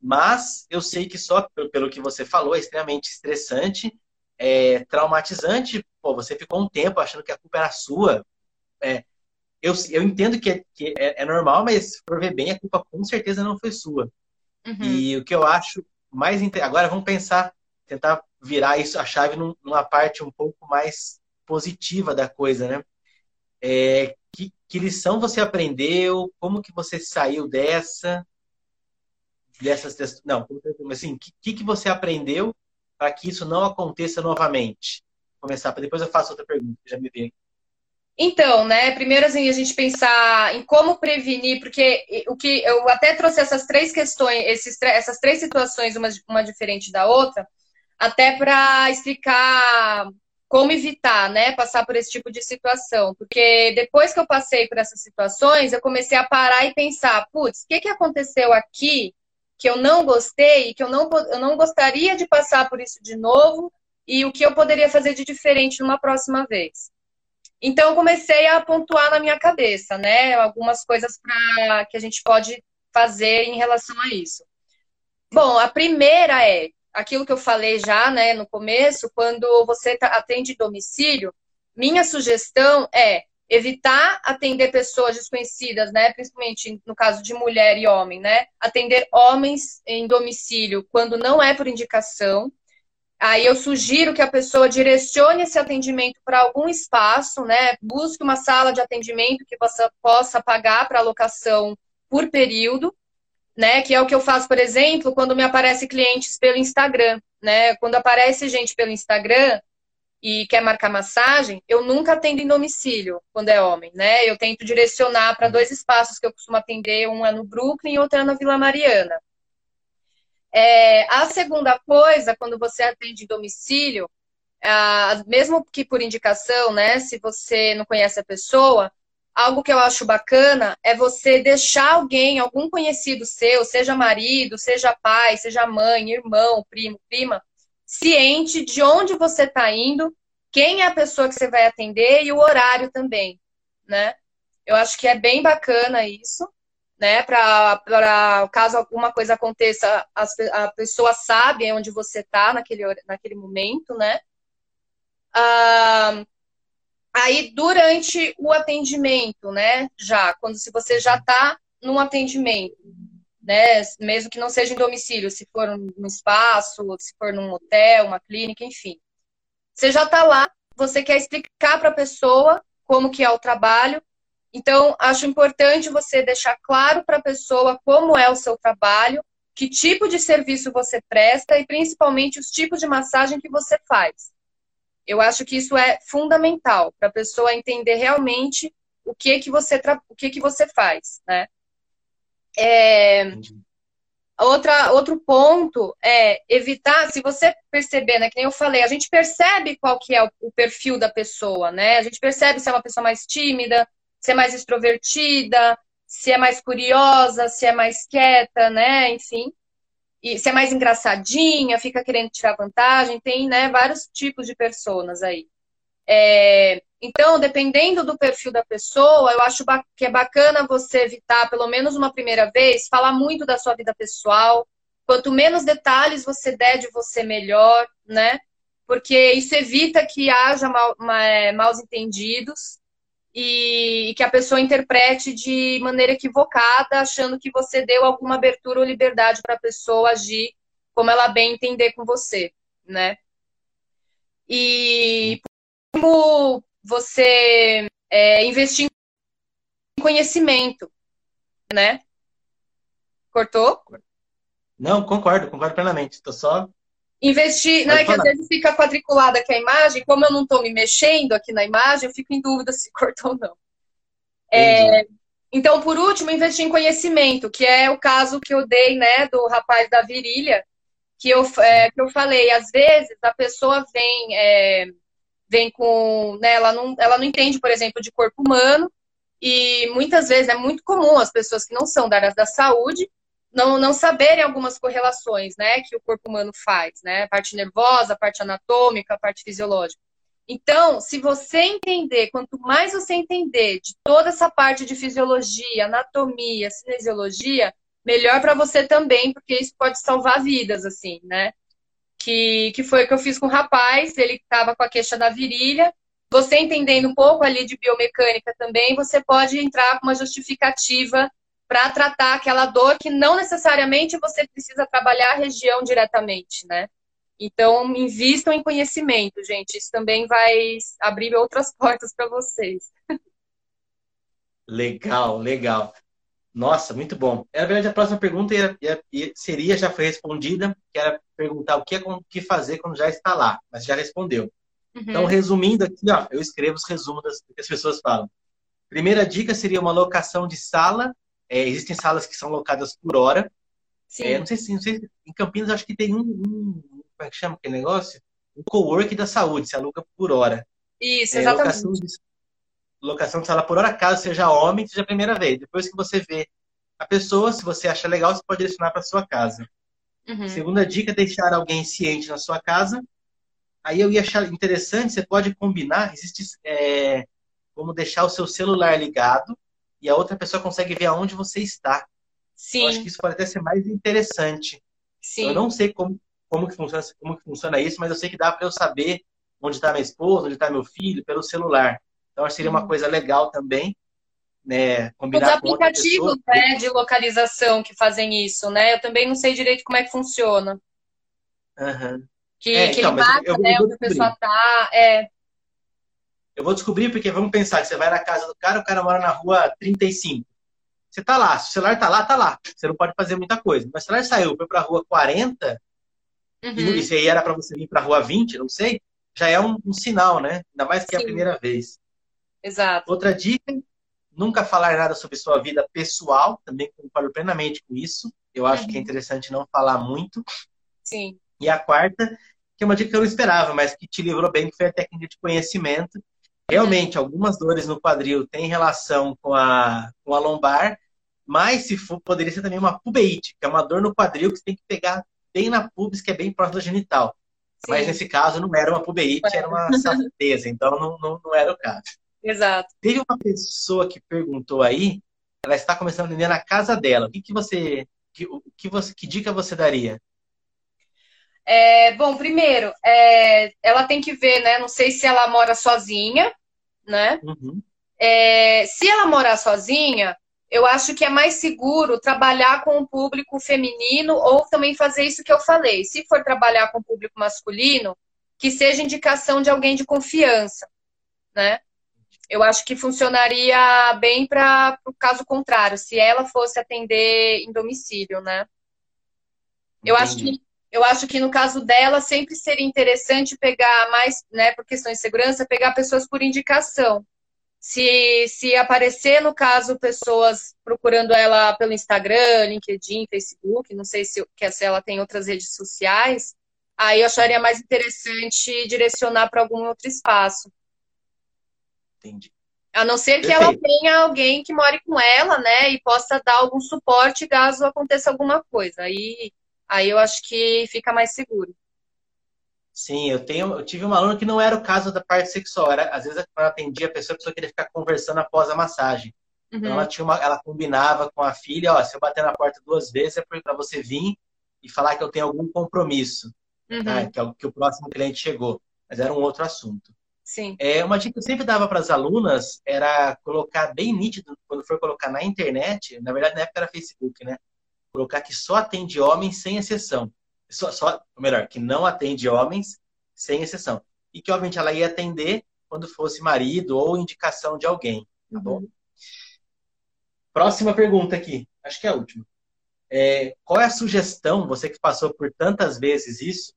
Mas eu sei que só pelo que você falou é extremamente estressante, é traumatizante. Pô, você ficou um tempo achando que a culpa era sua. É, eu, eu entendo que, é, que é, é, normal, mas se for ver bem, a culpa com certeza não foi sua. Uhum. E o que eu acho mais. Agora vamos pensar, tentar virar isso, a chave numa parte um pouco mais positiva da coisa, né? É, que, que lição você aprendeu? Como que você saiu dessa? dessas não assim o que, que você aprendeu para que isso não aconteça novamente Vou começar depois eu faço outra pergunta já me veio então, né, primeiro assim, a gente pensar em como prevenir, porque o que eu até trouxe essas três questões, esses, essas três situações, uma, uma diferente da outra, até para explicar como evitar, né, passar por esse tipo de situação. Porque depois que eu passei por essas situações, eu comecei a parar e pensar, putz, o que, que aconteceu aqui que eu não gostei, que eu não, eu não gostaria de passar por isso de novo e o que eu poderia fazer de diferente numa próxima vez. Então, eu comecei a pontuar na minha cabeça, né? Algumas coisas para que a gente pode fazer em relação a isso. Bom, a primeira é aquilo que eu falei já, né, no começo, quando você tá, atende domicílio, minha sugestão é evitar atender pessoas desconhecidas, né? Principalmente no caso de mulher e homem, né? Atender homens em domicílio quando não é por indicação. Aí eu sugiro que a pessoa direcione esse atendimento para algum espaço, né? Busque uma sala de atendimento que você possa pagar para alocação por período, né? Que é o que eu faço, por exemplo, quando me aparece clientes pelo Instagram, né? Quando aparece gente pelo Instagram, e quer marcar massagem, eu nunca atendo em domicílio quando é homem, né? Eu tento direcionar para dois espaços que eu costumo atender, um é no Brooklyn e outro é na Vila Mariana. É, a segunda coisa, quando você atende domicílio, ah, mesmo que por indicação, né? Se você não conhece a pessoa, algo que eu acho bacana é você deixar alguém, algum conhecido seu, seja marido, seja pai, seja mãe, irmão, primo, prima, ciente de onde você está indo, quem é a pessoa que você vai atender e o horário também, né? Eu acho que é bem bacana isso, né? Para caso alguma coisa aconteça, a pessoa sabe onde você está naquele, naquele momento, né? Ah, aí, durante o atendimento, né? Já, quando se você já está num atendimento, né? Mesmo que não seja em domicílio, se for no espaço, se for num hotel, uma clínica, enfim. Você já está lá, você quer explicar para a pessoa como que é o trabalho. Então, acho importante você deixar claro para a pessoa como é o seu trabalho, que tipo de serviço você presta e principalmente os tipos de massagem que você faz. Eu acho que isso é fundamental para a pessoa entender realmente o que que você o que que você faz, né? É... Outra, outro ponto é evitar, se você perceber, né, que nem eu falei, a gente percebe qual que é o, o perfil da pessoa, né? A gente percebe se é uma pessoa mais tímida, se é mais extrovertida, se é mais curiosa, se é mais quieta, né? Enfim. E se é mais engraçadinha, fica querendo tirar vantagem, tem né, vários tipos de personas aí. É, então, dependendo do perfil da pessoa, eu acho que é bacana você evitar, pelo menos uma primeira vez, falar muito da sua vida pessoal. Quanto menos detalhes você der de você, melhor, né? Porque isso evita que haja mal, mal, maus entendidos e que a pessoa interprete de maneira equivocada, achando que você deu alguma abertura ou liberdade para a pessoa agir como ela bem entender com você, né? E como você é, investir em conhecimento, né? Cortou? Não, concordo, concordo plenamente. Estou só Investir, não é que às vezes fica quadriculada aqui a imagem, como eu não estou me mexendo aqui na imagem, eu fico em dúvida se cortou ou não. É, então, por último, investir em conhecimento, que é o caso que eu dei, né, do rapaz da virilha, que eu, é, que eu falei, às vezes a pessoa vem, é, vem com, né, ela não, ela não entende, por exemplo, de corpo humano, e muitas vezes é muito comum as pessoas que não são da área da saúde não, não saberem algumas correlações, né, que o corpo humano faz, né, a parte nervosa, a parte anatômica, a parte fisiológica. Então, se você entender, quanto mais você entender de toda essa parte de fisiologia, anatomia, cinesiologia, melhor para você também, porque isso pode salvar vidas, assim, né? Que, que foi o que eu fiz com o rapaz, ele estava com a queixa da virilha. Você entendendo um pouco ali de biomecânica também, você pode entrar com uma justificativa para tratar aquela dor que não necessariamente você precisa trabalhar a região diretamente, né? Então, invistam em conhecimento, gente. Isso também vai abrir outras portas para vocês. Legal, legal. Nossa, muito bom. Na verdade, a próxima pergunta ia, ia, seria, já foi respondida, que era perguntar o que, o que fazer quando já está lá, mas já respondeu. Uhum. Então, resumindo aqui, ó, eu escrevo os resumos das, que as pessoas falam. Primeira dica seria uma locação de sala é, existem salas que são locadas por hora. É, não, sei se, não sei se em Campinas acho que tem um, um, como é que chama aquele negócio? Um co-work da saúde, se aluga por hora. Isso, é, exatamente. Locação de, locação de sala por hora, caso seja homem, seja a primeira vez. Depois que você vê a pessoa, se você acha legal, você pode direcionar para sua casa. Uhum. Segunda dica, deixar alguém ciente na sua casa. Aí eu ia achar interessante, você pode combinar, existe é, como deixar o seu celular ligado e a outra pessoa consegue ver aonde você está. Sim. Eu acho que isso pode até ser mais interessante. Sim. Eu não sei como, como, que funciona, como que funciona isso, mas eu sei que dá para eu saber onde está minha esposa, onde está meu filho, pelo celular. Então, acho que seria uma uhum. coisa legal também, né? Combinar Os aplicativos né, de localização que fazem isso, né? Eu também não sei direito como é que funciona. Uhum. Que, é, que então, ele marca, né, onde a pessoa está. É. Eu vou descobrir porque vamos pensar que você vai na casa do cara, o cara mora na rua 35. Você tá lá, se o celular tá lá, tá lá. Você não pode fazer muita coisa. Mas se o celular saiu, foi pra rua 40, uhum. e aí era para você vir pra rua 20, não sei, já é um, um sinal, né? Ainda mais que Sim. é a primeira vez. Exato. Outra dica, nunca falar nada sobre sua vida pessoal, também concordo plenamente com isso. Eu acho uhum. que é uhum. interessante não falar muito. Sim. E a quarta, que é uma dica que eu não esperava, mas que te livrou bem, que foi a técnica de conhecimento, Realmente, algumas dores no quadril têm relação com a, com a lombar, mas se for, poderia ser também uma pubeite, que é uma dor no quadril que você tem que pegar bem na pubis, que é bem próximo da genital. Sim. Mas nesse caso não era uma pubeite, era uma safadeza, então não, não, não era o caso. Exato. Teve uma pessoa que perguntou aí, ela está começando a atender na casa dela. O que, que você, que, que você, que dica você daria? É, bom, primeiro, é, ela tem que ver, né? Não sei se ela mora sozinha, né? Uhum. É, se ela morar sozinha, eu acho que é mais seguro trabalhar com o público feminino ou também fazer isso que eu falei. Se for trabalhar com o público masculino, que seja indicação de alguém de confiança, né? Eu acho que funcionaria bem para o caso contrário, se ela fosse atender em domicílio, né? Eu acho que eu acho que no caso dela sempre seria interessante pegar mais, né, por questões de segurança, pegar pessoas por indicação. Se, se aparecer, no caso, pessoas procurando ela pelo Instagram, LinkedIn, Facebook, não sei se, se ela tem outras redes sociais, aí eu acharia mais interessante direcionar para algum outro espaço. Entendi. A não ser que Perfeito. ela tenha alguém que more com ela, né, e possa dar algum suporte caso aconteça alguma coisa. Aí Aí eu acho que fica mais seguro. Sim, eu tenho, eu tive uma aluna que não era o caso da parte sexual, era às vezes quando atendia a pessoa, a pessoa queria ficar conversando após a massagem. Então, uhum. Então ela tinha uma, ela combinava com a filha, ó, se eu bater na porta duas vezes é para você vir e falar que eu tenho algum compromisso, uhum. né, que é o que o próximo cliente chegou. Mas era um outro assunto. Sim. É, uma dica que eu sempre dava para as alunas era colocar bem nítido, quando for colocar na internet, na verdade na época era Facebook, né? Colocar que só atende homens sem exceção. Só, só, melhor, que não atende homens sem exceção. E que, obviamente, ela ia atender quando fosse marido ou indicação de alguém. Tá bom? Uhum. Próxima pergunta aqui. Acho que é a última. É, qual é a sugestão, você que passou por tantas vezes isso,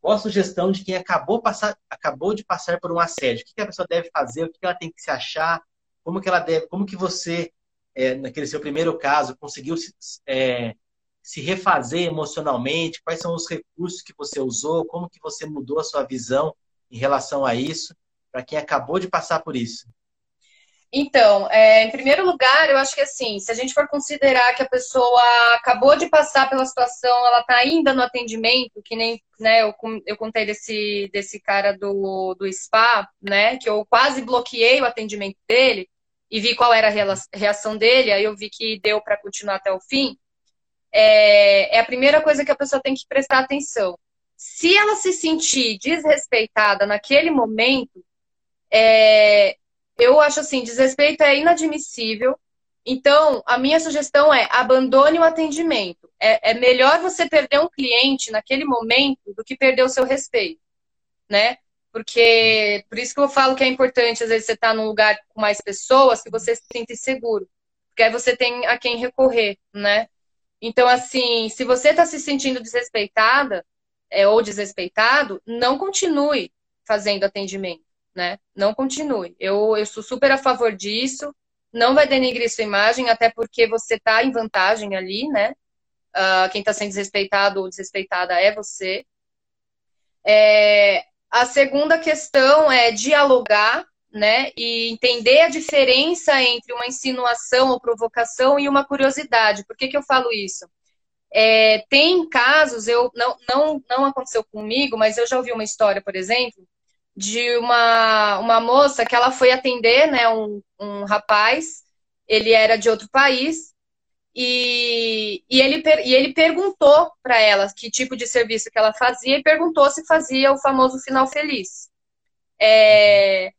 qual a sugestão de quem acabou, passar, acabou de passar por um assédio? O que, que a pessoa deve fazer? O que ela tem que se achar? Como que ela deve, como que você é, naquele seu primeiro caso, conseguiu se, é, se refazer emocionalmente? Quais são os recursos que você usou? Como que você mudou a sua visão em relação a isso? Para quem acabou de passar por isso. Então, é, em primeiro lugar, eu acho que assim, se a gente for considerar que a pessoa acabou de passar pela situação, ela está ainda no atendimento, que nem né, eu, eu contei desse, desse cara do, do spa, né? Que eu quase bloqueei o atendimento dele e vi qual era a reação dele, aí eu vi que deu para continuar até o fim, é, é, a primeira coisa que a pessoa tem que prestar atenção. Se ela se sentir desrespeitada naquele momento, é, eu acho assim, desrespeito é inadmissível. Então, a minha sugestão é abandone o atendimento. É, é melhor você perder um cliente naquele momento do que perder o seu respeito, né? Porque, por isso que eu falo que é importante, às vezes, você estar tá num lugar com mais pessoas, que você se sinta seguro. Porque aí você tem a quem recorrer, né? Então, assim, se você está se sentindo desrespeitada é, ou desrespeitado, não continue fazendo atendimento, né? Não continue. Eu, eu sou super a favor disso. Não vai denigrir sua imagem, até porque você está em vantagem ali, né? Uh, quem está sendo desrespeitado ou desrespeitada é você. É, a segunda questão é dialogar, né, e entender a diferença entre uma insinuação ou provocação e uma curiosidade. Por que, que eu falo isso? É, tem casos, eu não, não, não aconteceu comigo, mas eu já ouvi uma história, por exemplo, de uma, uma moça que ela foi atender, né, um, um rapaz, ele era de outro país, e, e, ele, e ele perguntou para ela que tipo de serviço que ela fazia e perguntou se fazia o famoso final feliz. É,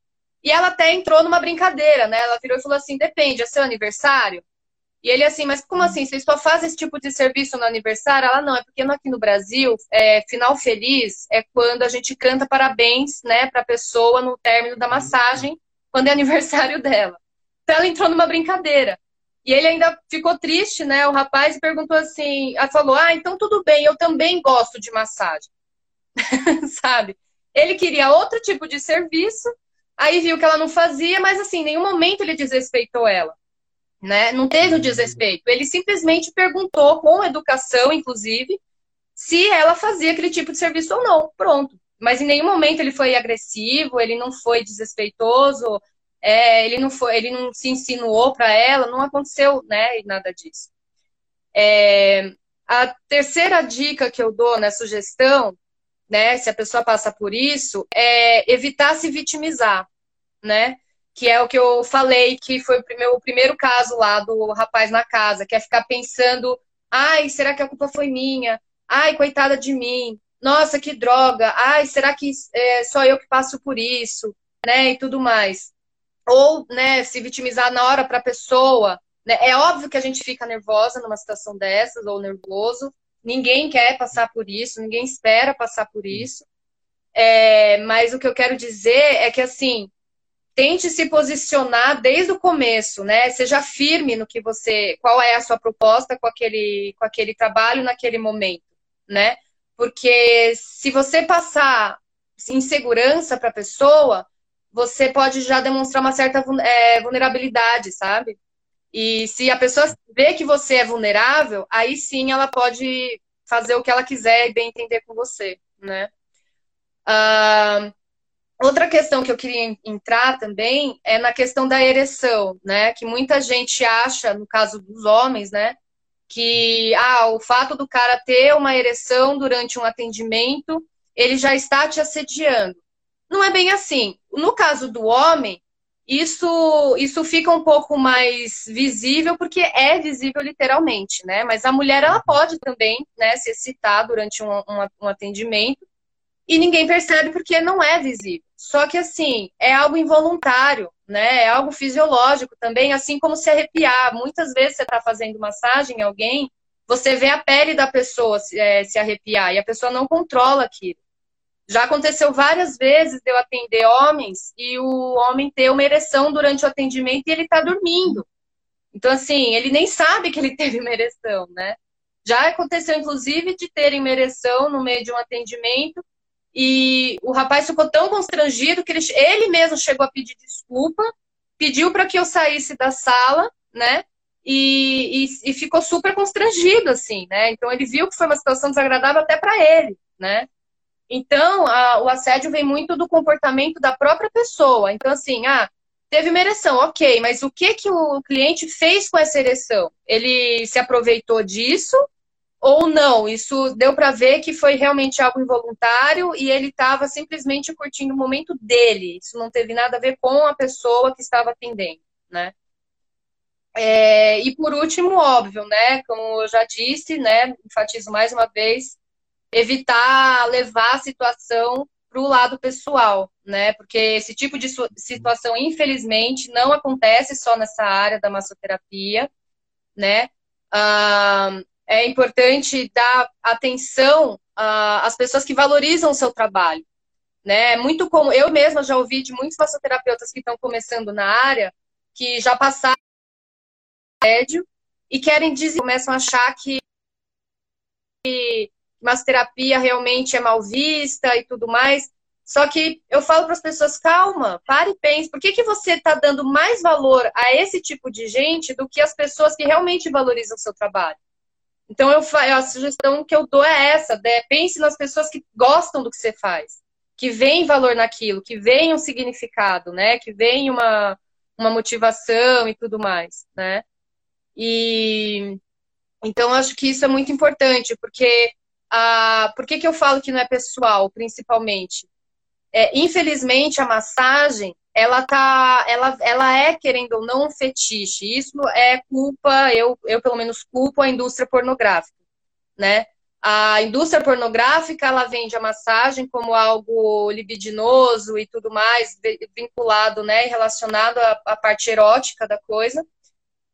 e ela até entrou numa brincadeira, né? Ela virou e falou assim: depende, é seu aniversário? E ele assim, mas como assim? Vocês só fazem esse tipo de serviço no aniversário? Ela não, é porque aqui no Brasil, é, final feliz é quando a gente canta parabéns, né, para a pessoa no término da massagem, quando é aniversário dela. Então ela entrou numa brincadeira. E ele ainda ficou triste, né? O rapaz perguntou assim, ela falou: "Ah, então tudo bem, eu também gosto de massagem". Sabe? Ele queria outro tipo de serviço, aí viu que ela não fazia, mas assim, em nenhum momento ele desrespeitou ela. Né? Não teve o desrespeito. Ele simplesmente perguntou, com educação, inclusive, se ela fazia aquele tipo de serviço ou não. Pronto. mas em nenhum momento ele foi agressivo, ele não foi desrespeitoso, é, ele não foi, ele não se insinuou para ela, não aconteceu, né, nada disso. É, a terceira dica que eu dou na sugestão, né, se a pessoa passa por isso, é evitar se vitimizar, né? Que é o que eu falei, que foi o primeiro, primeiro caso lá do rapaz na casa, que é ficar pensando, ai, será que a culpa foi minha? Ai, coitada de mim nossa, que droga, ai, será que é só eu que passo por isso, né, e tudo mais. Ou, né, se vitimizar na hora para a pessoa, né? É óbvio que a gente fica nervosa numa situação dessas, ou nervoso, ninguém quer passar por isso, ninguém espera passar por isso, é, mas o que eu quero dizer é que, assim, tente se posicionar desde o começo, né? Seja firme no que você, qual é a sua proposta com aquele, com aquele trabalho naquele momento, né? Porque se você passar insegurança para a pessoa, você pode já demonstrar uma certa é, vulnerabilidade, sabe? E se a pessoa vê que você é vulnerável, aí sim ela pode fazer o que ela quiser e bem entender com você, né? Uh, outra questão que eu queria entrar também é na questão da ereção, né? Que muita gente acha, no caso dos homens, né? que ah, o fato do cara ter uma ereção durante um atendimento, ele já está te assediando. Não é bem assim. No caso do homem, isso, isso fica um pouco mais visível, porque é visível literalmente, né? Mas a mulher, ela pode também né, se excitar durante um, um, um atendimento e ninguém percebe porque não é visível. Só que, assim, é algo involuntário né? É algo fisiológico também, assim como se arrepiar. Muitas vezes você está fazendo massagem em alguém, você vê a pele da pessoa se, é, se arrepiar e a pessoa não controla aquilo. Já aconteceu várias vezes de eu atender homens e o homem ter uma ereção durante o atendimento e ele está dormindo. Então, assim, ele nem sabe que ele teve uma ereção, né? Já aconteceu, inclusive, de terem uma ereção no meio de um atendimento e o rapaz ficou tão constrangido que ele, ele mesmo chegou a pedir desculpa, pediu para que eu saísse da sala, né? E, e, e, ficou super constrangido, assim, né? Então ele viu que foi uma situação desagradável até para ele, né? Então a, o assédio vem muito do comportamento da própria pessoa. Então, assim, ah, teve uma ereção, ok, mas o que, que o cliente fez com essa ereção? Ele se aproveitou disso ou não, isso deu para ver que foi realmente algo involuntário e ele estava simplesmente curtindo o momento dele. Isso não teve nada a ver com a pessoa que estava atendendo, né? É, e por último, óbvio, né? Como eu já disse, né? Enfatizo mais uma vez, evitar levar a situação para o lado pessoal, né? Porque esse tipo de situação, infelizmente, não acontece só nessa área da massoterapia, né? Ah, é importante dar atenção às pessoas que valorizam o seu trabalho. Né? É muito como eu mesma já ouvi de muitos massoterapeutas que estão começando na área, que já passaram médio e querem dizer, começam a achar que massoterapia realmente é mal vista e tudo mais. Só que eu falo para as pessoas, calma, pare e pense. Por que, que você está dando mais valor a esse tipo de gente do que as pessoas que realmente valorizam o seu trabalho? Então, eu, a sugestão que eu dou é essa: né? pense nas pessoas que gostam do que você faz, que veem valor naquilo, que veem um significado, né? Que veem uma, uma motivação e tudo mais, né? E então acho que isso é muito importante, porque a, por que, que eu falo que não é pessoal, principalmente? É, infelizmente, a massagem ela tá, ela, ela é querendo ou não um fetiche. Isso é culpa, eu, eu pelo menos culpo a indústria pornográfica, né? A indústria pornográfica ela vende a massagem como algo libidinoso e tudo mais vinculado, né, relacionado à, à parte erótica da coisa.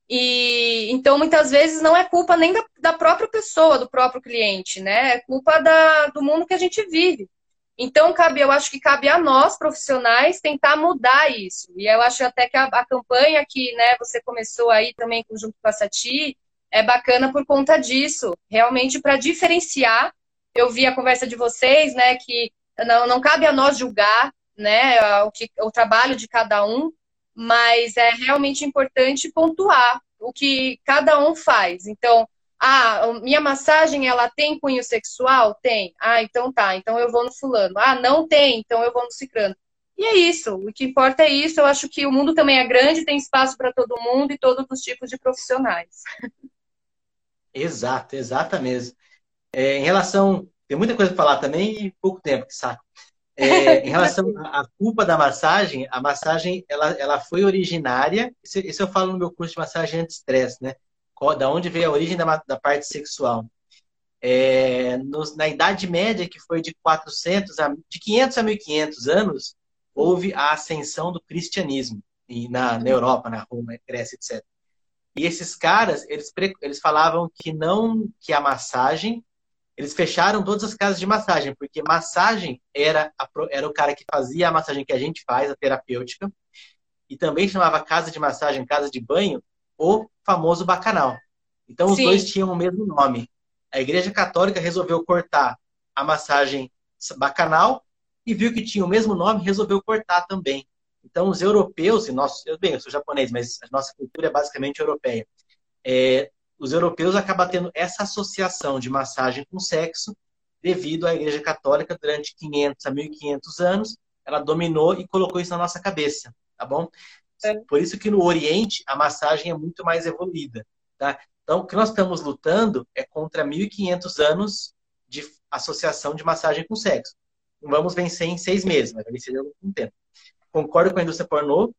E então muitas vezes não é culpa nem da, da própria pessoa, do próprio cliente, né? É culpa da, do mundo que a gente vive. Então, cabe, eu acho que cabe a nós, profissionais, tentar mudar isso. E eu acho até que a, a campanha que né, você começou aí também junto com a Sati é bacana por conta disso, realmente para diferenciar. Eu vi a conversa de vocês, né, que não, não cabe a nós julgar né, o, que, o trabalho de cada um, mas é realmente importante pontuar o que cada um faz. Então, Ah, minha massagem ela tem cunho sexual? Tem. Ah, então tá. Então eu vou no fulano. Ah, não tem. Então eu vou no ciclano. E é isso. O que importa é isso. Eu acho que o mundo também é grande, tem espaço para todo mundo e todos os tipos de profissionais. Exato, exata mesmo. É, em relação, tem muita coisa para falar também e pouco tempo, que saco. É, em relação à culpa da massagem, a massagem ela, ela foi originária. Isso, isso eu falo no meu curso de massagem anti-estresse, né? Da onde veio a origem da, da parte sexual. É, na Idade Média, que foi de 400 a, de 500 a 1500 anos, houve a ascensão do cristianismo e na, na Europa, na Roma, Grécia, etc. E esses caras, eles, eles falavam que não, que a massagem, eles fecharam todas as casas de massagem, porque massagem era, a, era o cara que fazia a massagem que a gente faz, a terapêutica, e também chamava casa de massagem, casa de banho, o famoso bacanal. Então os Sim. dois tinham o mesmo nome. A Igreja Católica resolveu cortar a massagem bacanal e viu que tinha o mesmo nome, resolveu cortar também. Então, os europeus, e nós, eu, bem, eu sou japonês, mas a nossa cultura é basicamente europeia. É, os europeus acabam tendo essa associação de massagem com sexo devido à Igreja Católica durante 500 a 1500 anos. Ela dominou e colocou isso na nossa cabeça, tá bom? É. Por isso que no Oriente a massagem é muito mais evoluída, tá? Então, o que nós estamos lutando é contra 1500 anos de associação de massagem com sexo. Não vamos vencer em seis meses, mas vai vencer em algum tempo. Concordo com a indústria pornô,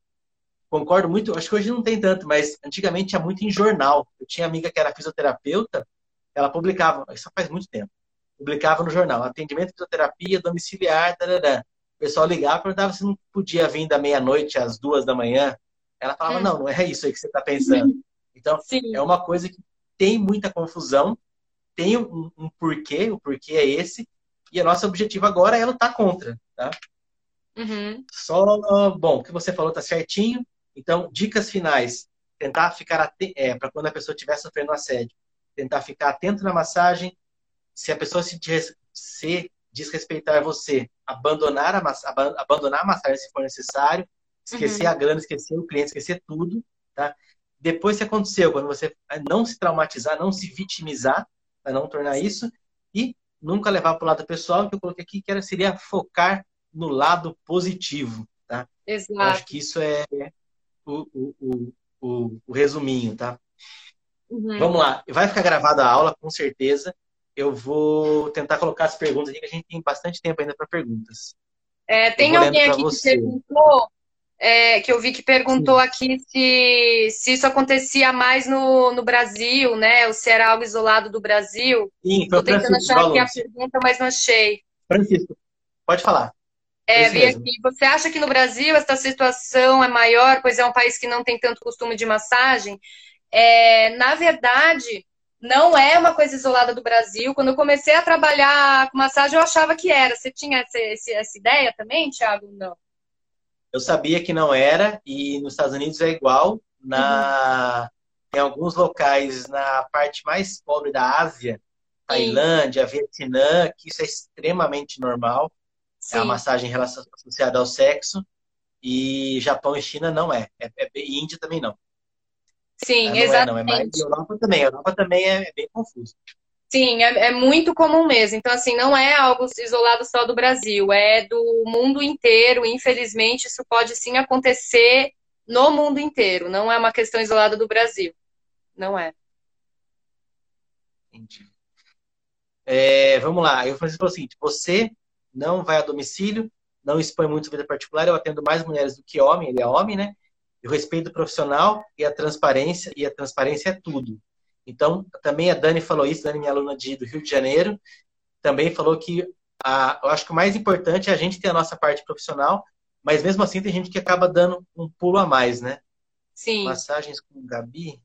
concordo muito, acho que hoje não tem tanto, mas antigamente tinha muito em jornal. Eu tinha amiga que era fisioterapeuta, ela publicava, isso faz muito tempo, publicava no jornal, atendimento de fisioterapia domiciliar, tarará. o pessoal ligava e perguntava se não podia vir da meia-noite às duas da manhã. Ela falava, hum. não, não é isso aí que você está pensando. Então, Sim. é uma coisa que tem muita confusão, tem um, um porquê, o porquê é esse, e o nosso objetivo agora é lutar contra, tá? Uhum. Só, bom, o que você falou tá certinho. Então, dicas finais. Tentar ficar atento, é, para quando a pessoa estiver sofrendo assédio. Tentar ficar atento na massagem. Se a pessoa se, se desrespeitar você, abandonar a, abandonar a massagem se for necessário. Esquecer uhum. a grana, esquecer o cliente, esquecer tudo, tá? Depois, se aconteceu, quando você não se traumatizar, não se vitimizar, para não tornar isso, e nunca levar para o lado pessoal, que eu coloquei aqui, que era, seria focar no lado positivo, tá? Exato. Eu acho que isso é o, o, o, o resuminho, tá? Uhum. Vamos lá, vai ficar gravada a aula, com certeza. Eu vou tentar colocar as perguntas aqui, que a gente tem bastante tempo ainda para perguntas. É, tem alguém aqui você. que perguntou, é, que eu vi que perguntou Sim. aqui se, se isso acontecia mais no, no Brasil, né? Ou se era algo isolado do Brasil. Sim, foi Tô tentando achar aqui a pergunta, mas não achei. Francisco, pode falar. É, vi aqui. Você acha que no Brasil essa situação é maior, pois é um país que não tem tanto costume de massagem? É, na verdade, não é uma coisa isolada do Brasil. Quando eu comecei a trabalhar com massagem, eu achava que era. Você tinha essa, essa ideia também, Thiago? Não. Eu sabia que não era, e nos Estados Unidos é igual. Na, uhum. Em alguns locais, na parte mais pobre da Ásia, Tailândia, Sim. Vietnã, que isso é extremamente normal. Sim. É a massagem associada ao sexo. E Japão e China não é. é, é e Índia também não. Sim, não exatamente. É, não. É mais, e Europa também. A Europa também é, é bem confuso. Sim, é, é, muito comum mesmo. Então, assim, não é algo isolado só do Brasil, é do mundo inteiro. Infelizmente, isso pode sim acontecer no mundo inteiro. Não é uma questão isolada do Brasil. Não é. Entendi. É, vamos lá. Eu falei o seguinte: você não vai a domicílio, não expõe muito vida particular. Eu atendo mais mulheres do que homem, ele é homem, né? Eu respeito o profissional e a transparência, e a transparência é tudo. Então, também a Dani falou isso, Dani, minha aluna de, do Rio de Janeiro, também falou que a, eu acho que o mais importante é a gente ter a nossa parte profissional, mas mesmo assim tem gente que acaba dando um pulo a mais, né? Sim. Massagens com Gabi.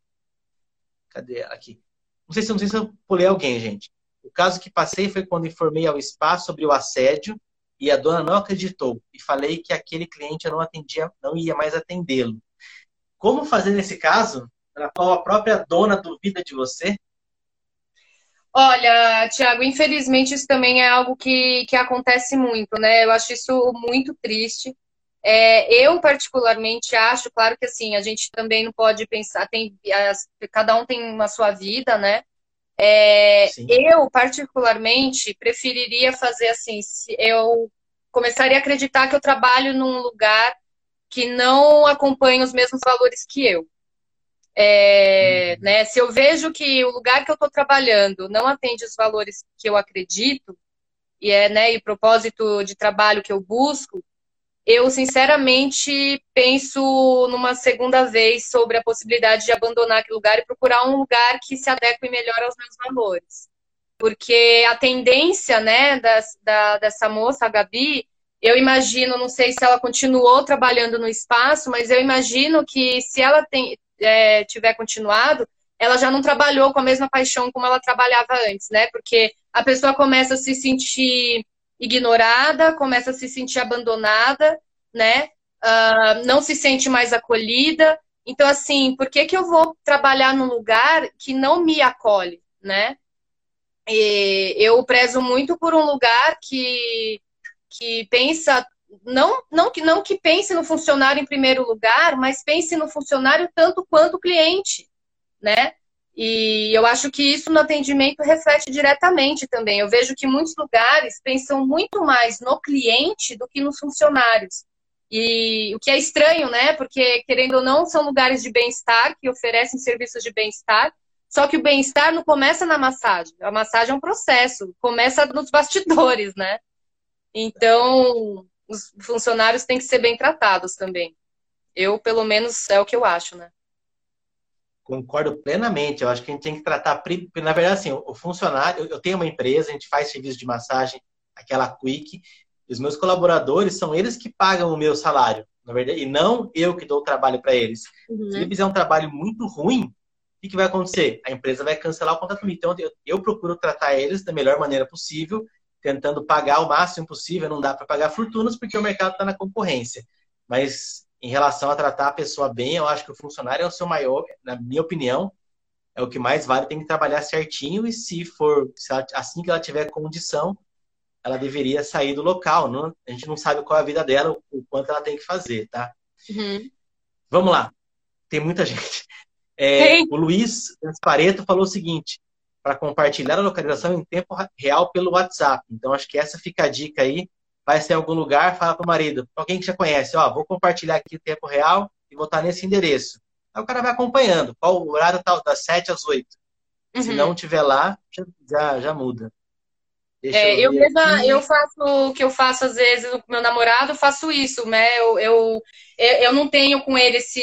Cadê ela aqui? Não sei se, não sei se eu pulei alguém, gente. O caso que passei foi quando informei ao spa sobre o assédio e a dona não acreditou e falei que aquele cliente eu não atendia, não ia mais atendê-lo. Como fazer nesse caso? na qual a própria dona duvida de você? Olha, Tiago, infelizmente isso também é algo que, que acontece muito, né? Eu acho isso muito triste. É, eu, particularmente, acho, claro que assim, a gente também não pode pensar, tem, cada um tem uma sua vida, né? É, eu, particularmente, preferiria fazer assim, eu começaria a acreditar que eu trabalho num lugar que não acompanha os mesmos valores que eu. É, uhum. né, se eu vejo que o lugar que eu estou trabalhando não atende os valores que eu acredito, e é né, e propósito de trabalho que eu busco, eu sinceramente penso numa segunda vez sobre a possibilidade de abandonar aquele lugar e procurar um lugar que se adeque melhor aos meus valores. Porque a tendência né, das, da, dessa moça, a Gabi, eu imagino, não sei se ela continuou trabalhando no espaço, mas eu imagino que se ela tem, é, tiver continuado, ela já não trabalhou com a mesma paixão como ela trabalhava antes, né? Porque a pessoa começa a se sentir ignorada, começa a se sentir abandonada, né? Uh, não se sente mais acolhida. Então, assim, por que, que eu vou trabalhar num lugar que não me acolhe, né? E eu prezo muito por um lugar que, que pensa, não, não, que, não que pense no funcionário em primeiro lugar, mas pense no funcionário tanto quanto o cliente, né? E eu acho que isso no atendimento reflete diretamente também. Eu vejo que muitos lugares pensam muito mais no cliente do que nos funcionários. E o que é estranho, né? Porque, querendo ou não, são lugares de bem-estar que oferecem serviços de bem-estar. Só que o bem-estar não começa na massagem. A massagem é um processo, começa nos bastidores, né? Então, os funcionários têm que ser bem tratados também. Eu, pelo menos, é o que eu acho, né? Concordo plenamente. Eu acho que a gente tem que tratar. Na verdade, assim, o funcionário. Eu tenho uma empresa, a gente faz serviço de massagem, aquela Quick. Os meus colaboradores são eles que pagam o meu salário, na verdade, e não eu que dou o trabalho para eles. Uhum. Se ele fizer um trabalho muito ruim, o que, vai acontecer? A empresa vai cancelar o contrato comigo. Então, eu, eu procuro tratar eles da melhor maneira possível, tentando pagar o máximo possível. Não dá para pagar fortunas porque o mercado está na concorrência. Mas em relação a tratar a pessoa bem, eu acho que o funcionário é o seu maior, na minha opinião, é o que mais vale, tem que trabalhar certinho e se for, se ela, assim que ela tiver condição, ela deveria sair do local. Não, a gente não sabe qual é a vida dela, o quanto ela tem que fazer, tá? Uhum. Vamos lá. Tem muita gente. É, o Luiz Pareto falou o seguinte: para compartilhar a localização em tempo real pelo WhatsApp. Então, acho que essa fica a dica aí vai ser em algum lugar, fala pro marido, alguém que já conhece, ó, vou compartilhar aqui o tempo real e vou estar nesse endereço. Aí o cara vai acompanhando, qual o horário tal, das 7 às 8. Uhum. Se não tiver lá, já, já muda. É, eu, eu mesma, eu faço o que eu faço às vezes com meu namorado, faço isso, né? Eu, eu, eu não tenho com ele esse,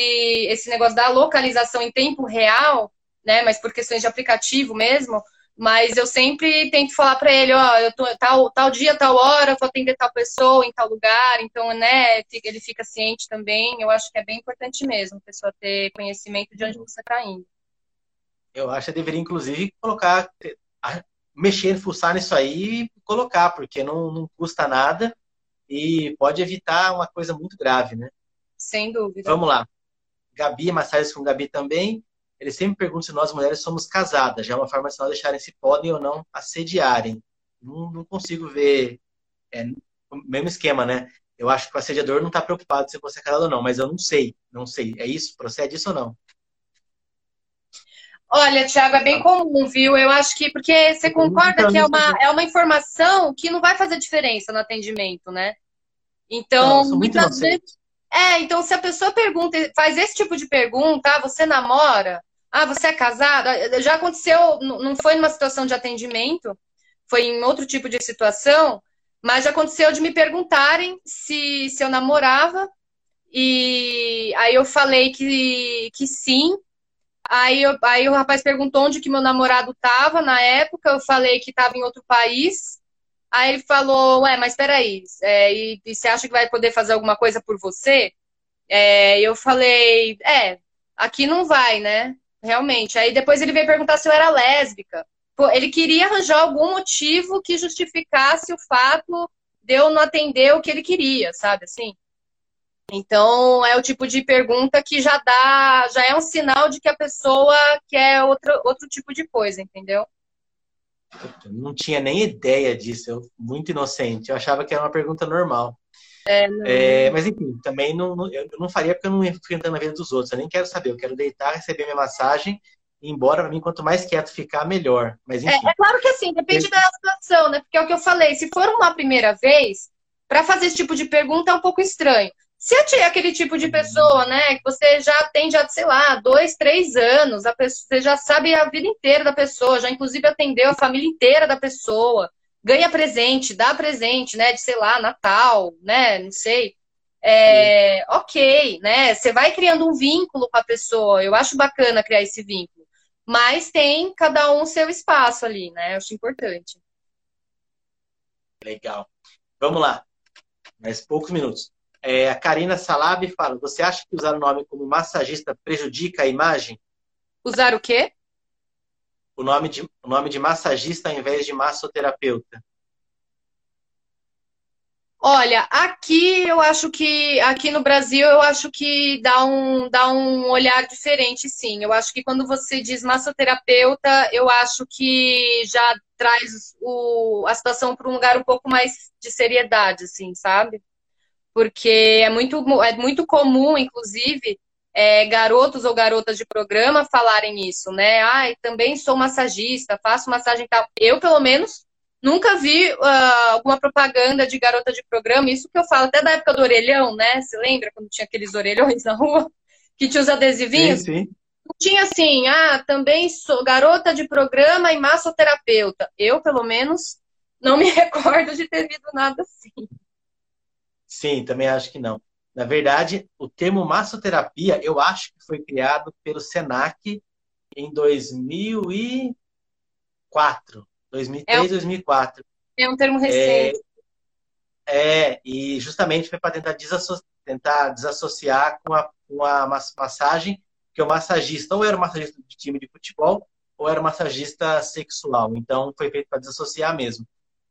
esse negócio da localização em tempo real, né? Mas por questões de aplicativo mesmo. Mas eu sempre tento falar para ele, ó, eu tô tal, tal dia, tal hora, vou atender tal pessoa em tal lugar, então, né, ele fica ciente também. Eu acho que é bem importante mesmo a pessoa ter conhecimento de onde você está indo. Eu acho que deveria, inclusive, colocar, mexer, fuçar nisso aí e colocar, porque não, não custa nada e pode evitar uma coisa muito grave, né? Sem dúvida. Vamos lá. Gabi, massagens com Gabi também. Ele sempre pergunta se nós mulheres somos casadas. Já é uma forma de nós deixarem se podem ou não assediarem. Não, não consigo ver. É, o mesmo esquema, né? Eu acho que o assediador não está preocupado se você é casado ou não, mas eu não sei. Não sei. É isso? Procede isso ou não? Olha, Thiago, é bem comum, viu? Eu acho que, porque você concorda que é uma, é uma informação que não vai fazer diferença no atendimento, né? Então, não, muitas vezes. É, então se a pessoa pergunta, faz esse tipo de pergunta, ah, você namora? Ah, você é casada? Já aconteceu, não foi numa situação de atendimento, foi em outro tipo de situação, mas já aconteceu de me perguntarem se, se eu namorava, e aí eu falei que, que sim. Aí, eu, aí o rapaz perguntou onde que meu namorado estava na época, eu falei que estava em outro país. Aí ele falou, ué, mas peraí, é, e, e você acha que vai poder fazer alguma coisa por você? É, eu falei, é, aqui não vai, né? Realmente. Aí depois ele veio perguntar se eu era lésbica. Ele queria arranjar algum motivo que justificasse o fato de eu não atender o que ele queria, sabe assim? Então é o tipo de pergunta que já dá, já é um sinal de que a pessoa quer outro, outro tipo de coisa, entendeu? Eu não tinha nem ideia disso, eu, muito inocente. Eu achava que era uma pergunta normal. É, é, mas enfim, também não, não, eu não faria porque eu não ia enfrentando a vida dos outros. Eu nem quero saber. Eu quero deitar, receber minha massagem ir embora. Para mim, quanto mais quieto ficar, melhor. Mas, enfim. É, é claro que assim, depende da situação, né? Porque é o que eu falei. Se for uma primeira vez, para fazer esse tipo de pergunta é um pouco estranho. Se é aquele tipo de pessoa, né, que você já tem, já, sei lá, dois, três anos, a pessoa, você já sabe a vida inteira da pessoa, já inclusive atendeu a família inteira da pessoa, ganha presente, dá presente, né, de, sei lá, Natal, né, não sei. É, ok, né, você vai criando um vínculo com a pessoa, eu acho bacana criar esse vínculo, mas tem cada um seu espaço ali, né, eu acho importante. Legal. Vamos lá, mais poucos minutos. É, a Karina Salab fala: Você acha que usar o nome como massagista prejudica a imagem? Usar o quê? O nome de, o nome de massagista ao invés de massoterapeuta. Olha, aqui eu acho que aqui no Brasil eu acho que dá um, dá um olhar diferente, sim. Eu acho que quando você diz massoterapeuta, eu acho que já traz o, a situação para um lugar um pouco mais de seriedade, assim, sabe? porque é muito, é muito comum, inclusive, é, garotos ou garotas de programa falarem isso, né? Ai, ah, também sou massagista, faço massagem tal. Eu, pelo menos, nunca vi uh, alguma propaganda de garota de programa, isso que eu falo até da época do orelhão, né? Você lembra quando tinha aqueles orelhões na rua? Que tinha os adesivinhos? Sim, sim. Tinha assim, ah, também sou garota de programa e massoterapeuta. Eu, pelo menos, não me recordo de ter visto nada assim. Sim, também acho que não. Na verdade, o termo massoterapia, eu acho que foi criado pelo Senac em 2004, 2003, é um, 2004. É um termo recente. É, é e justamente foi para tentar, desasso tentar desassociar com a, com a massagem, que o massagista ou era um massagista de time de futebol ou era um massagista sexual. Então, foi feito para desassociar mesmo.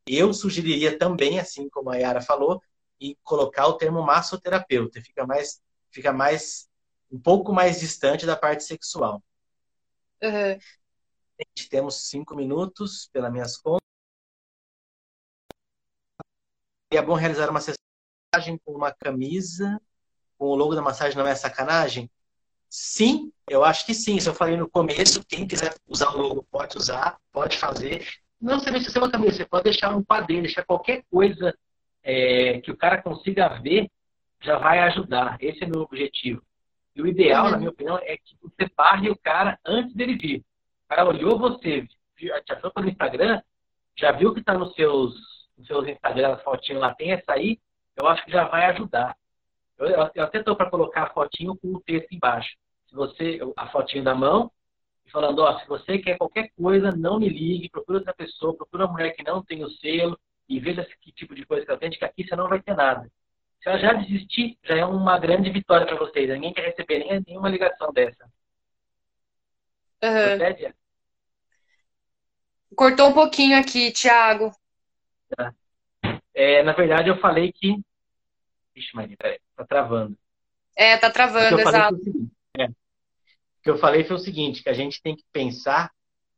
Eu sugeriria também, assim como a Yara falou, e colocar o termo massoterapeuta. Fica mais, fica mais, um pouco mais distante da parte sexual. Uhum. Temos cinco minutos, pelas minhas contas. E é bom realizar uma massagem com uma camisa, com o logo da massagem não é sacanagem? Sim, eu acho que sim. Isso eu falei no começo. Quem quiser usar o logo pode usar, pode fazer. Não necessariamente ser uma camisa, você pode deixar um quadrinho, deixar qualquer coisa é, que o cara consiga ver, já vai ajudar. Esse é o meu objetivo. E o ideal, uhum. na minha opinião, é que você barre o cara antes dele vir. O cara olhou você, te achou pelo Instagram, já viu que está nos seus, nos seus Instagram, as fotinhas lá, tem essa aí, eu acho que já vai ajudar. Eu, eu até estou para colocar a fotinho com o texto embaixo. Se você, a fotinho da mão, falando, ó, se você quer qualquer coisa, não me ligue, procura outra pessoa, procura uma mulher que não tem o selo, e veja que tipo de coisa que ela tem, que aqui você não vai ter nada. Se ela já desistir, já é uma grande vitória para vocês. Ninguém quer receber nem, nenhuma ligação dessa. Uhum. Cortou um pouquinho aqui, Thiago. Tá. É, na verdade, eu falei que. Ixi, Maria, peraí, tá travando. É, tá travando, exato. O, é. o que eu falei foi o seguinte: que a gente tem que pensar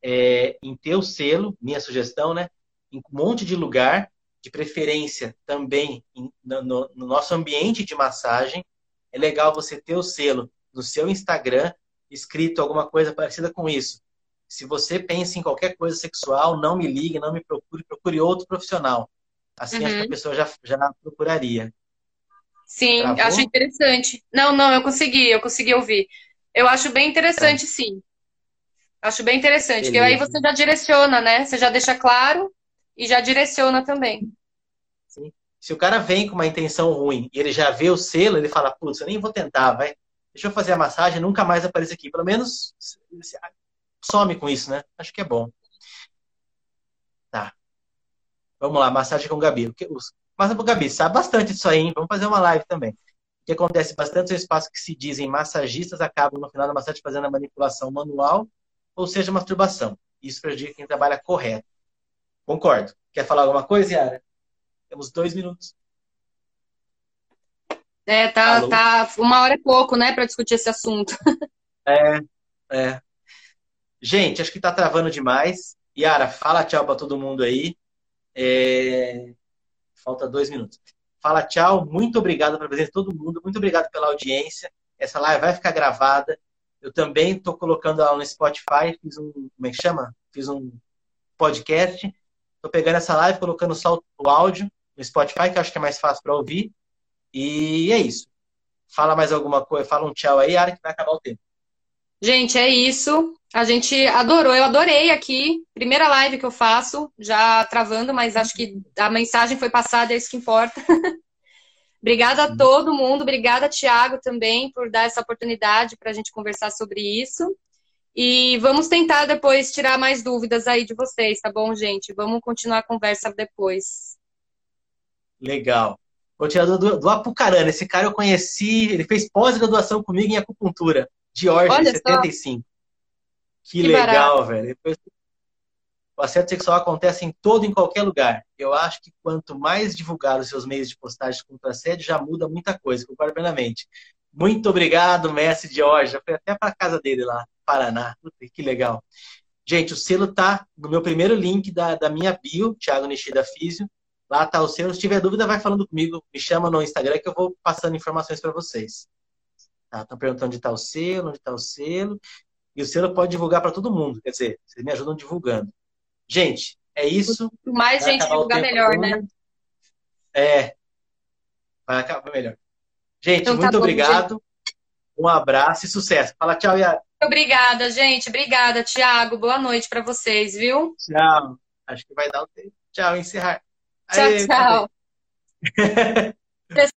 é, em ter o selo, minha sugestão, né? Em um monte de lugar, de preferência também em, no, no, nosso ambiente de massagem. É legal você ter o selo no seu Instagram escrito alguma coisa parecida com isso. Se você pensa em qualquer coisa sexual, não me ligue, não me procure, procure outro profissional. Assim uhum. acho que a uhum. pessoa já, já procuraria. Sim, Travou? acho interessante. Não, não, eu consegui, eu consegui ouvir. Eu acho bem interessante, tá. sim. Acho bem interessante, Beleza. porque aí você já direciona, né? Você já deixa claro e já direciona também. Sim. Se o cara vem com uma intenção ruim e ele já vê o selo, ele fala, putz, eu nem vou tentar, vai. Deixa eu fazer a massagem, nunca mais apareça aqui. Pelo menos some com isso, né? Acho que é bom. Tá. Vamos lá, massagem com o Gabi. Massagem com o Gabi, sabe bastante disso aí, hein? Vamos fazer uma live também. O que acontece bastante no espaço que se dizem massagistas acabam no final da massagem fazendo a manipulação manual, ou seja, masturbação. Isso prejudica quem trabalha correto. Concordo. Quer falar alguma coisa, Yara? Temos dois minutos. É, tá, Alô? tá uma hora e pouco, né, para discutir esse assunto. É, é. Gente, acho que tá travando demais. Yara, fala tchau para todo mundo aí. É... Falta dois minutos. Fala tchau, muito obrigado pela presença de todo mundo, muito obrigado pela audiência. Essa live vai ficar gravada. Eu também estou colocando lá no Spotify, fiz um, como é que chama? Fiz um podcast. Estou pegando essa live, colocando só o áudio no Spotify, que eu acho que é mais fácil para ouvir. E é isso. Fala mais alguma coisa, fala um tchau aí, Ara, que vai acabar o tempo. Gente, é isso. A gente adorou, eu adorei aqui. Primeira live que eu faço, já travando, mas acho que a mensagem foi passada, é isso que importa. obrigada a todo mundo, obrigada, Tiago, também, por dar essa oportunidade para a gente conversar sobre isso. E vamos tentar depois tirar mais dúvidas aí de vocês, tá bom, gente? Vamos continuar a conversa depois. Legal. Continuador do, do Apucarana. Esse cara eu conheci, ele fez pós-graduação comigo em acupuntura, de Orge, 75. Que, que legal, barato. velho. O assédio sexual acontece em todo em qualquer lugar. Eu acho que quanto mais divulgar os seus meios de postagem contra assédio, já muda muita coisa, concordo plenamente. Muito obrigado, mestre Jorge. Já fui até para casa dele lá, Paraná. Que legal. Gente, o selo tá no meu primeiro link da, da minha bio, Thiago Nishida Físio. Lá tá o selo. Se tiver dúvida, vai falando comigo. Me chama no Instagram que eu vou passando informações para vocês. Estão tá, perguntando onde está o selo, onde está o selo. E o selo pode divulgar para todo mundo. Quer dizer, vocês me ajudam divulgando. Gente, é isso. Quanto mais gente divulgar, melhor, né? É. Vai acabar melhor. Gente, então, tá muito bom, obrigado. Gente. Um abraço e sucesso. Fala tchau, Yara. Obrigada, gente. Obrigada, Tiago. Boa noite para vocês, viu? Tchau. Acho que vai dar o tempo. Tchau, encerrar. Tchau, Aê, tchau.